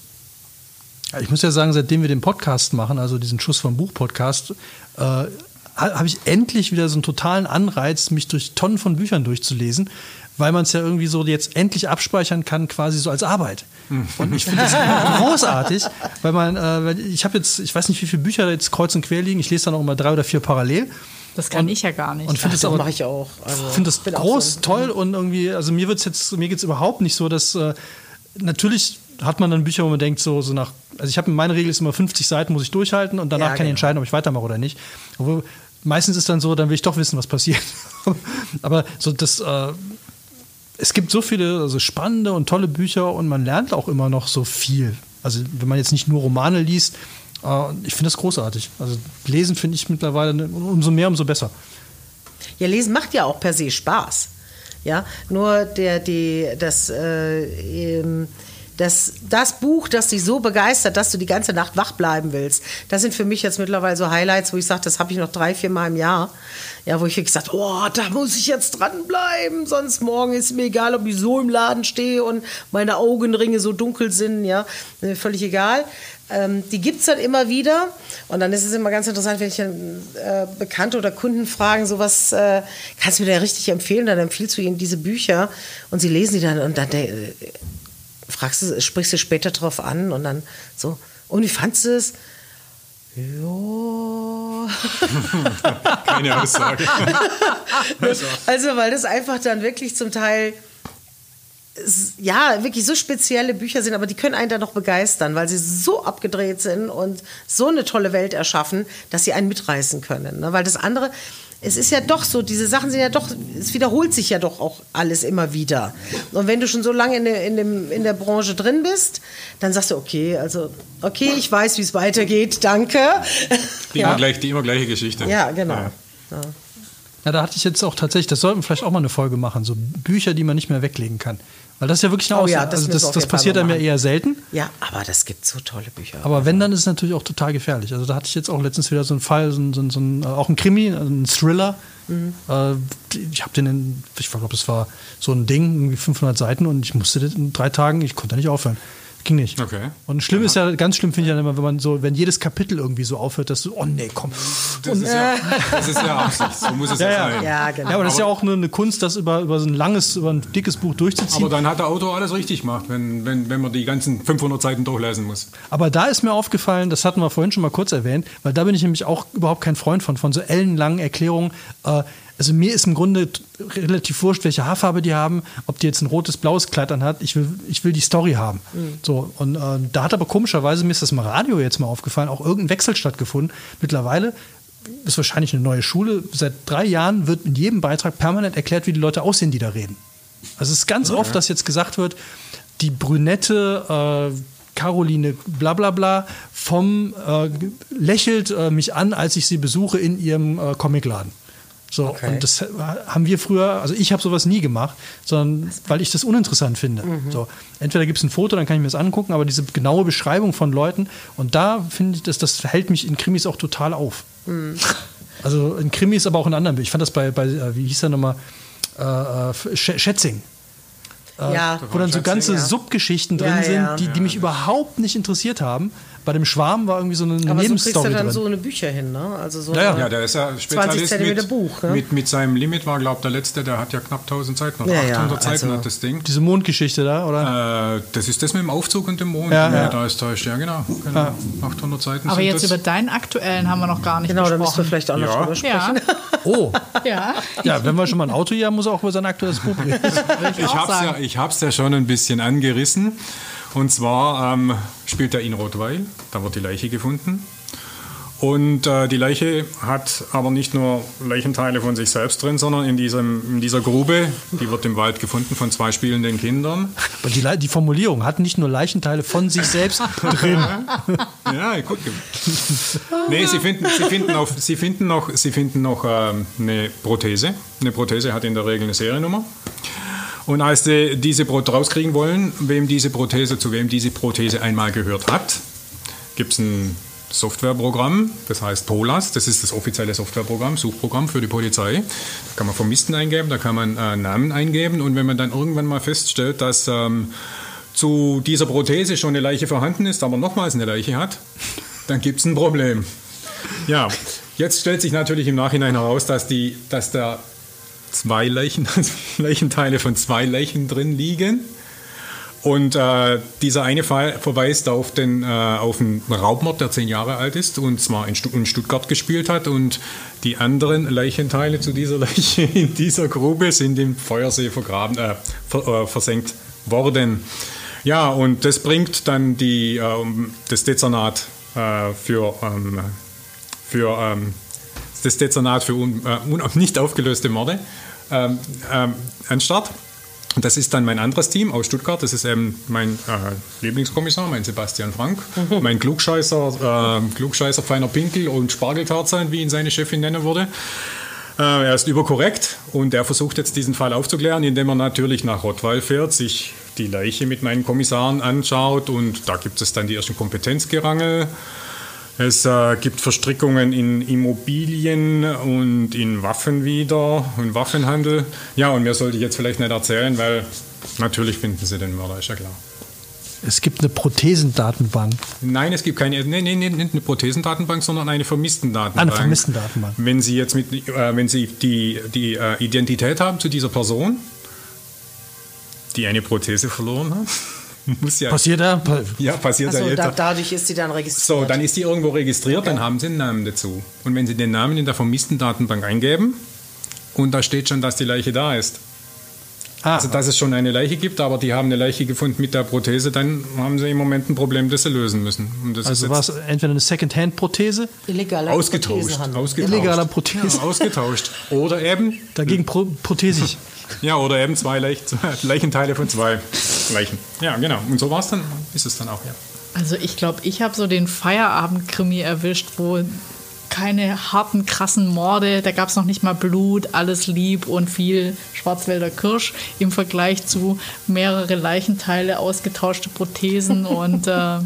Ich muss ja sagen, seitdem wir den Podcast machen, also diesen Schuss vom Buch Podcast, äh, ha- habe ich endlich wieder so einen totalen Anreiz, mich durch Tonnen von Büchern durchzulesen, weil man es ja irgendwie so jetzt endlich abspeichern kann, quasi so als Arbeit. Und ich finde das großartig, weil man, äh, weil ich habe jetzt, ich weiß nicht, wie viele Bücher da jetzt kreuz und quer liegen. Ich lese dann auch immer drei oder vier parallel. Das kann ich ja gar nicht. Und finde das aber mache ich auch. Also, finde das groß, so. toll und irgendwie, also mir wird's jetzt, mir geht es überhaupt nicht so, dass äh, natürlich hat man dann Bücher, wo man denkt, so, so nach, also ich habe meine Regel ist immer 50 Seiten muss ich durchhalten und danach Ja, kann ich genau. entscheiden, ob ich weitermache oder nicht. Obwohl, meistens ist dann so, dann will ich doch wissen, was passiert. Aber so das, äh, es gibt so viele also spannende und tolle Bücher und man lernt auch immer noch so viel. Also wenn man jetzt nicht nur Romane liest, äh, ich finde das großartig. Also lesen finde ich mittlerweile ne, umso mehr, umso besser. Ja, Lesen macht ja auch per se Spaß. Ja, nur der, die, das, äh, das, das Buch, das dich so begeistert, dass du die ganze Nacht wach bleiben willst. Das sind für mich jetzt mittlerweile so Highlights, wo ich sage, das habe ich noch drei, vier Mal im Jahr. Ja, wo ich gesagt, oh, da muss ich jetzt dranbleiben, sonst morgen ist mir egal, ob ich so im Laden stehe und meine Augenringe so dunkel sind, ja, völlig egal. Ähm, die gibt es dann immer wieder. Und dann ist es immer ganz interessant, wenn ich dann, äh, Bekannte oder Kunden fragen, sowas äh, kannst du mir da richtig empfehlen? Dann empfiehlst du ihnen diese Bücher und sie lesen die dann und dann äh, fragst du, sprichst du später drauf an und dann so, und wie fandest du es? Ja. Keine Aussage. also, weil das einfach dann wirklich zum Teil ja, wirklich so spezielle Bücher sind, aber die können einen dann noch begeistern, weil sie so abgedreht sind und so eine tolle Welt erschaffen, dass sie einen mitreißen können. Ne? Weil das andere, es ist ja doch so, diese Sachen sind ja doch, es wiederholt sich ja doch auch alles immer wieder. Und wenn du schon so lange in der, in dem, in der Branche drin bist, dann sagst du, okay, also, okay, ich weiß, wie es weitergeht, danke. Die, ja. immer, gleich, die immer gleiche Geschichte. Ja, genau. Ja. Ja. Ja, da hatte ich jetzt auch tatsächlich, das sollten wir vielleicht auch mal eine Folge machen, so Bücher, die man nicht mehr weglegen kann. Weil das ist ja wirklich eine Oh Aussage. ja, das also das, das passiert einem ja eher selten. Ja, aber das gibt so tolle Bücher. Aber wenn, dann ist es natürlich auch total gefährlich. Also da hatte ich jetzt auch letztens wieder so einen Fall, so so so ein, äh, auch ein Krimi, ein Thriller. Mhm. Äh, ich habe den, in, ich glaube, es war so ein Ding, irgendwie 500 Seiten und ich musste das in drei Tagen, ich konnte nicht aufhören. Ging nicht. Okay. Und schlimm ist ja, ganz schlimm finde ich dann immer, wenn man so, wenn jedes Kapitel irgendwie so aufhört, dass du, oh nee, komm. Das ist ja, das ist ja Absicht. So muss es ja, Ja, ja. sein. ja, genau. Ja, aber das ist ja auch nur eine Kunst, das über, über so ein langes, über ein dickes Buch durchzuziehen. Aber dann hat der Autor alles richtig gemacht, wenn, wenn, wenn man die ganzen 500 Seiten durchlesen muss. Aber da ist mir aufgefallen, das hatten wir vorhin schon mal kurz erwähnt, weil da bin ich nämlich auch überhaupt kein Freund von, von so ellenlangen Erklärungen. Äh, also mir ist im Grunde relativ wurscht, welche Haarfarbe die haben, ob die jetzt ein rotes, blaues Kleid anhat. Ich will, ich will die Story haben. So, und äh, da hat aber komischerweise, mir ist das im Radio jetzt mal aufgefallen, auch irgendein Wechsel stattgefunden. Mittlerweile ist wahrscheinlich eine neue Schule. Seit drei Jahren wird in jedem Beitrag permanent erklärt, wie die Leute aussehen, die da reden. Also es ist ganz oft, dass jetzt gesagt wird, die brünette äh, Caroline bla bla bla vom äh, lächelt äh, mich an, als ich sie besuche in ihrem äh, Comicladen. So, und das haben wir früher, also ich habe sowas nie gemacht, sondern weil ich das uninteressant finde. So, entweder gibt es ein Foto, dann kann ich mir das angucken, aber diese genaue Beschreibung von Leuten, und da finde ich, das, das hält mich in Krimis auch total auf. Also in Krimis, aber auch in anderen. Ich fand das bei, bei äh, wie hieß der nochmal, äh, äh, Sch- Schätzing. ja. Wo dann so ganze ja. Subgeschichten drin Ja, sind, ja. die, die mich überhaupt nicht interessiert haben. Bei dem Schwarm war irgendwie so eine Aber so kriegst du Nebenstory dann drin. so eine Bücher hin, ne? Also so Ja, ja. Ja, der ist ja Spezialist Zentimeter mit, Buch, ne? mit, mit seinem Limit war, glaube der letzte, der hat ja knapp 1000 Seiten oder Ja, ja, 800 Seiten also- hat das Ding. Diese Mondgeschichte da, oder? Äh, das ist das mit dem Aufzug und dem Mond. Ja, Ja, ja. Da ist ist ja genau, genau 800 Seiten. Aber sind jetzt das. über deinen aktuellen haben wir noch gar nicht Genau, da müssen wir gesprochen. vielleicht auch noch Ja. drüber sprechen. ja, Oh, ja. ja, wenn wir schon mal ein Auto hier haben, muss er auch über sein aktuelles Buch reden. Ich Ich habe es ja, ich ja schon ein bisschen angerissen. Und zwar ähm, spielt er in Rottweil, da wird die Leiche gefunden. Und äh, die Leiche hat aber nicht nur Leichenteile von sich selbst drin, sondern in, diesem, in dieser Grube, die wird im Wald gefunden von zwei spielenden Kindern. Aber die, Le- die Formulierung hat nicht nur Leichenteile von sich selbst drin. Ja, gut. Nee, sie finden, sie finden, auf, sie finden noch, sie finden noch ähm, eine Prothese. Eine Prothese hat in der Regel eine Seriennummer. Und als sie diese Brot rauskriegen wollen, wem diese Prothese, zu wem diese Prothese einmal gehört hat, gibt es ein Softwareprogramm, das heißt POLAS, das ist das offizielle Softwareprogramm, Suchprogramm für die Polizei. Da kann man Vermissten eingeben, da kann man äh, Namen eingeben und wenn man dann irgendwann mal feststellt, dass ähm, zu dieser Prothese schon eine Leiche vorhanden ist, aber nochmals eine Leiche hat, dann gibt es ein Problem. Ja, jetzt stellt sich natürlich im Nachhinein heraus, dass, die, dass da zwei Leichen, Leichenteile von zwei Leichen drin liegen. Und äh, dieser eine Fall verweist auf, den, äh, auf einen Raubmord, der zehn Jahre alt ist und zwar in, Stu in Stuttgart gespielt hat. Und die anderen Leichenteile zu dieser Leiche in dieser Grube sind im Feuersee vergraben, äh, ver, äh, versenkt worden. Ja, und das bringt dann die, ähm, das Dezernat äh, für, ähm, für ähm, das Dezernat für un, äh, nicht aufgelöste Morde ähm, ähm, an Start. Und das ist dann mein anderes Team aus Stuttgart. Das ist eben mein äh, Lieblingskommissar, mein Sebastian Frank, mein Klugscheißer, äh, Klugscheißer feiner Pinkel und Spargeltarzan, wie ihn seine Chefin nennen würde. Äh, er ist überkorrekt und er versucht jetzt diesen Fall aufzuklären, indem er natürlich nach Rottweil fährt, sich die Leiche mit meinen Kommissaren anschaut und da gibt es dann die ersten Kompetenzgerangel. Es äh, gibt Verstrickungen in Immobilien und in Waffen wieder und Waffenhandel. Ja, und mir sollte ich jetzt vielleicht nicht erzählen, weil natürlich finden sie den Mörder, ist ja klar. Es gibt eine Prothesendatenbank. Nein, es gibt keine, nee, nee, nee, nicht eine Prothesendatenbank, sondern eine Vermisstendatenbank. Eine Vermisstendatenbank. Wenn Sie jetzt mit, äh, wenn Sie die, die äh, Identität haben zu dieser Person, die eine Prothese verloren hat, muss ja. Passiert ja? Ja, passiert Also ja da, jetzt. dadurch ist sie dann registriert. So, dann ist die irgendwo registriert, Okay. dann haben Sie einen Namen dazu. Und wenn Sie den Namen in der Vermisstendatenbank eingeben und da steht schon, dass die Leiche da ist, Ah, also dass es schon eine Leiche gibt, aber die haben eine Leiche gefunden mit der Prothese, dann haben Sie im Moment ein Problem, das Sie lösen müssen. Und das also war jetzt es entweder eine Second-Hand-Prothese, Illegaler ausgetauscht. Prothesenhandel. ausgetauscht. Illegaler Prothese. Ja, ausgetauscht. Oder eben, dagegen pro prothesisch. ja, oder eben zwei Leich Leichenteile von zwei Leichen. Ja, genau. Und so war es dann, ist es dann auch, ja. Also ich glaube, ich habe so den Feierabend-Krimi erwischt, wo keine harten, krassen Morde, da gab es noch nicht mal Blut, alles lieb und viel Schwarzwälder Kirsch im Vergleich zu mehrere Leichenteile, ausgetauschte Prothesen und äh,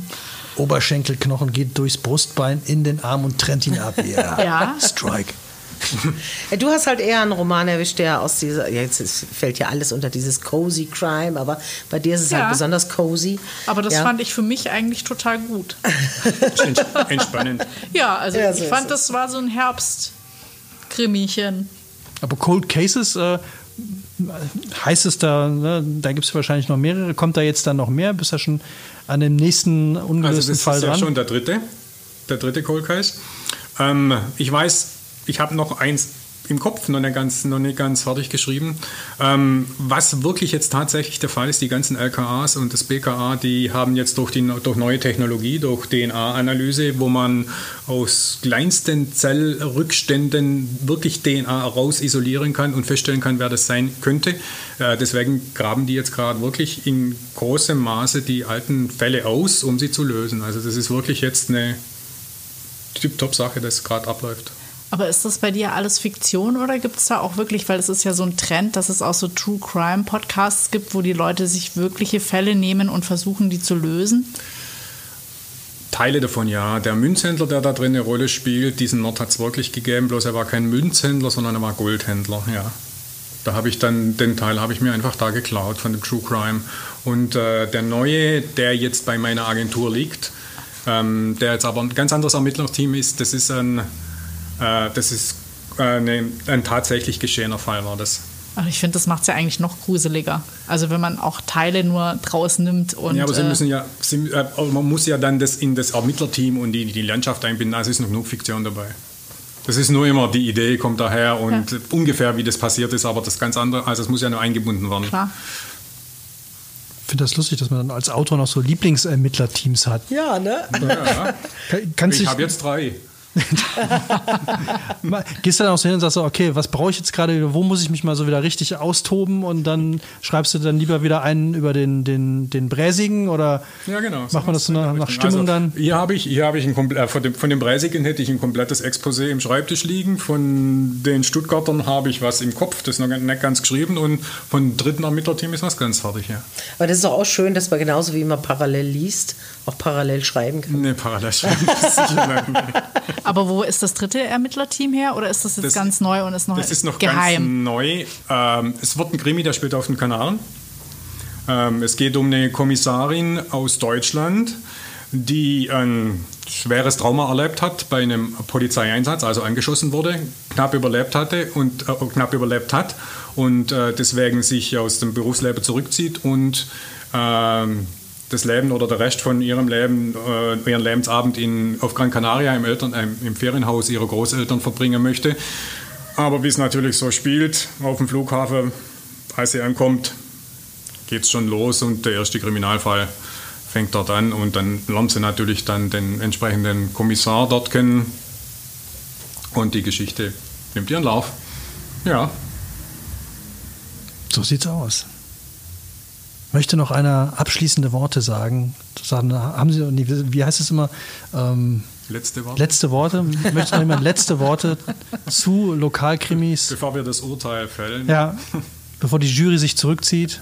Oberschenkelknochen geht durchs Brustbein in den Arm und trennt ihn ab. Ja. Ja. Strike. Du hast halt eher einen Roman erwischt, der aus dieser, jetzt fällt ja alles unter dieses cozy Crime, aber bei dir ist es Ja. halt besonders cozy. aber das ja. fand ich für mich eigentlich total gut. Ents- Entspannend. Ja, also Ja, so ich fand, es. das war so ein Herbst-Krimichen. Aber Cold Cases, äh, heißt es da, ne, da gibt es wahrscheinlich noch mehrere. Kommt da jetzt dann noch mehr? Bist du schon an dem nächsten Also ungelösten das Fall ist ja dran? schon der dritte, der dritte Cold Case. Ähm, ich weiß, ich habe noch eins im Kopf, noch nicht ganz, noch nicht ganz fertig geschrieben. Ähm, was wirklich jetzt tatsächlich der Fall ist, die ganzen LKAs und das BKA, die haben jetzt durch, die, durch neue Technologie, durch DNA-Analyse, wo man aus kleinsten Zellrückständen wirklich DNA raus isolieren kann und feststellen kann, wer das sein könnte. Äh, deswegen graben die jetzt gerade wirklich in großem Maße die alten Fälle aus, um sie zu lösen. Also das ist wirklich jetzt eine Tip-Top-Sache, das gerade abläuft. Aber ist das bei dir alles Fiktion oder gibt es da auch wirklich, weil es ist ja so ein Trend, dass es auch so True Crime Podcasts gibt, wo die Leute sich wirkliche Fälle nehmen und versuchen, die zu lösen? Teile davon ja. Der Münzhändler, der da drin eine Rolle spielt, diesen Mord hat es wirklich gegeben, bloß er war kein Münzhändler, sondern er war Goldhändler, ja. Da habe ich dann, den Teil habe ich mir einfach da geklaut von dem True Crime. Und äh, der neue, der jetzt bei meiner Agentur liegt, ähm, der jetzt aber ein ganz anderes Ermittlungsteam ist, das ist ein, das ist äh, eine, ein tatsächlich geschehener Fall war das. Aber ich finde, das macht es ja eigentlich noch gruseliger. Also wenn man auch Teile nur draus nimmt und ja, aber Sie äh, müssen ja, Sie, äh, man muss ja dann das in das Ermittlerteam und die, die Landschaft einbinden, also ist noch genug Fiktion dabei. Das ist nur immer, die Idee kommt daher und Ja. ungefähr wie das passiert ist, aber das ganz andere, also es muss ja nur eingebunden werden. klar. Ich finde das lustig, dass man dann als Autor noch so Lieblingsermittlerteams hat. Ja, ne? Ja, Kann- Kannst ich habe jetzt drei. gehst du dann auch so hin und sagst so, okay, was brauche ich jetzt gerade wo muss ich mich mal so wieder richtig austoben und dann schreibst du dann lieber wieder einen über den, den, den Bräsigen oder Ja, genau. macht man das so nach, nach. Stimmung also, dann? Hier habe ich, hier habe ich ein äh, von, dem, von dem Breisigen hätte ich ein komplettes Exposé im Schreibtisch liegen. Von den Stuttgartern habe ich was im Kopf, das ist noch nicht ganz geschrieben. Und von dritten Ermittlerteam ist was ganz fertig, ja. Aber das ist doch auch schön, dass man genauso wie man parallel liest, auch parallel schreiben kann. Nee, parallel schreiben. ist. Aber wo ist das dritte Ermittlerteam her oder ist das jetzt Das- ganz neu und ist noch, Das ist noch geheim? ganz neu. Ähm, es wird ein Krimi, der spielt auf den Kanaren. Ähm, es geht um eine Kommissarin aus Deutschland, die ein schweres Trauma erlebt hat bei einem Polizeieinsatz, also angeschossen wurde, knapp überlebt hatte und äh, knapp überlebt hat und äh, deswegen sich aus dem Berufsleben zurückzieht und ähm, das Leben oder der Rest von ihrem Leben, äh, ihren Lebensabend in, auf Gran Canaria im, Eltern, äh, im Ferienhaus ihrer Großeltern verbringen möchte. Aber wie es natürlich so spielt, auf dem Flughafen, als sie ankommt, geht es schon los und der erste Kriminalfall fängt dort an und dann lernt sie natürlich dann den entsprechenden Kommissar dort kennen und die Geschichte nimmt ihren Lauf. Ja, So sieht's aus. Möchte noch einer abschließende Worte sagen? sagen haben Sie, nee, wie heißt es immer? Ähm, letzte Wort. letzte Worte? Möchte noch jemand letzte Worte zu Lokalkrimis? Bevor wir das Urteil fällen. Ja, bevor die Jury sich zurückzieht.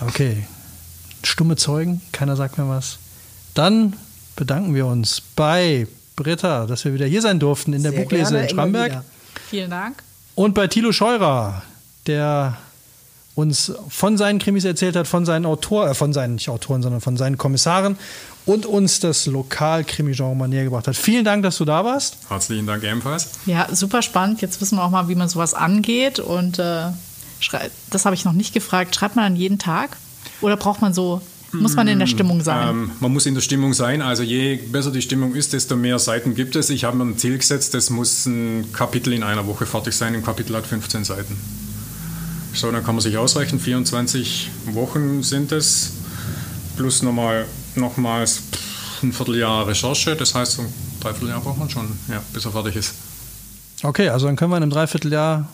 Okay. Stumme Zeugen, keiner sagt mir was. Dann bedanken wir uns bei Britta, dass wir wieder hier sein durften in der Sehr Buchlese gerne, in Schramberg. Vielen Dank. Und bei Thilo Scheurer, der uns von seinen Krimis erzählt hat, von seinen Autoren, äh, von seinen, nicht Autoren, sondern von seinen Kommissaren und uns das Lokal-Krimi-Genre mal näher gebracht hat. Vielen Dank, dass du da warst. Herzlichen Dank ebenfalls. Ja, super spannend. Jetzt wissen wir auch mal, wie man sowas angeht. Und äh, das habe ich noch nicht gefragt. Schreibt man dann jeden Tag? Oder braucht man so, muss man in der Stimmung sein? Ähm, man muss in der Stimmung sein. Also je besser die Stimmung ist, desto mehr Seiten gibt es. Ich habe mir ein Ziel gesetzt, das muss ein Kapitel in einer Woche fertig sein. Ein Kapitel hat 15 Seiten. So, dann kann man sich ausrechnen. 24 Wochen sind es. Plus nochmal, nochmals ein Vierteljahr Recherche. Das heißt, so ein Dreivierteljahr braucht man schon, ja, bis er fertig ist. Okay, also dann können wir in einem Dreivierteljahr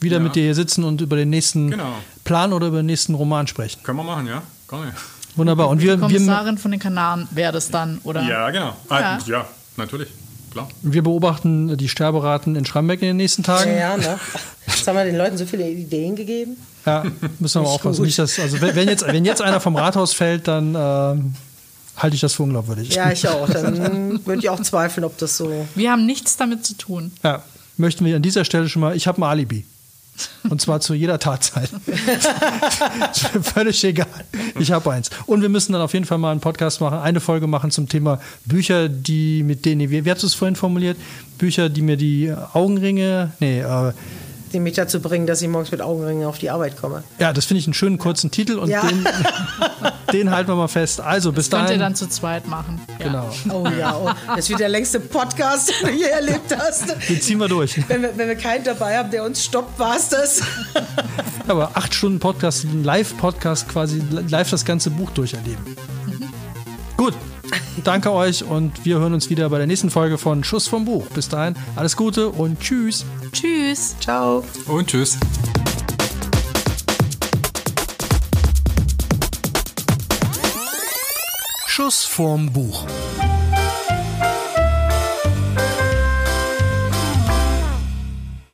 wieder Ja. mit dir hier sitzen und über den nächsten Genau. Plan oder über den nächsten Roman sprechen. Können wir machen, ja? Gerne. Wunderbar. Und wir, wir, Kommissarin von den Kanaren wäre das dann, oder? Ja, genau. Ah, Ja. ja, natürlich. Klar. wir beobachten die Sterberaten in Schramberg in den nächsten Tagen. Ja, ne? Jetzt haben wir den Leuten so viele Ideen gegeben. Ja, müssen wir aufpassen. gut. Nicht, dass, also wenn jetzt, wenn jetzt einer vom Rathaus fällt, dann ähm, halte ich das für unglaubwürdig. Ja, ich auch. Dann würde ich auch zweifeln, ob das so. Wir haben nichts damit zu tun. Ja, möchten wir an dieser Stelle schon mal, ich habe ein Alibi. Und zwar zu jeder Tatzeit. Völlig egal. Ich habe eins. Und wir müssen dann auf jeden Fall mal einen Podcast machen, eine Folge machen zum Thema Bücher, die mit denen, wie, wie hast du es vorhin formuliert? Bücher, die mir die Augenringe, nee, äh, die mich dazu bringen, dass ich morgens mit Augenringen auf die Arbeit komme. ja, das finde ich einen schönen kurzen Titel und Ja. den, den halten wir mal fest. Also bis Könnt ihr dahin. dann zu zweit machen. Ja. Genau. Oh ja, oh, das wird der längste Podcast, den du je erlebt hast. Den ziehen wir durch. Wenn wir, wenn wir keinen dabei haben, der uns stoppt, war es das. Aber acht Stunden Podcast, ein Live-Podcast quasi, live das ganze Buch durcherleben. Gut, danke euch und wir hören uns wieder bei der nächsten Folge von Schuss vom Buch. Bis dahin, alles Gute und tschüss. Tschüss. Ciao. Und tschüss. Schuss vorm Buch.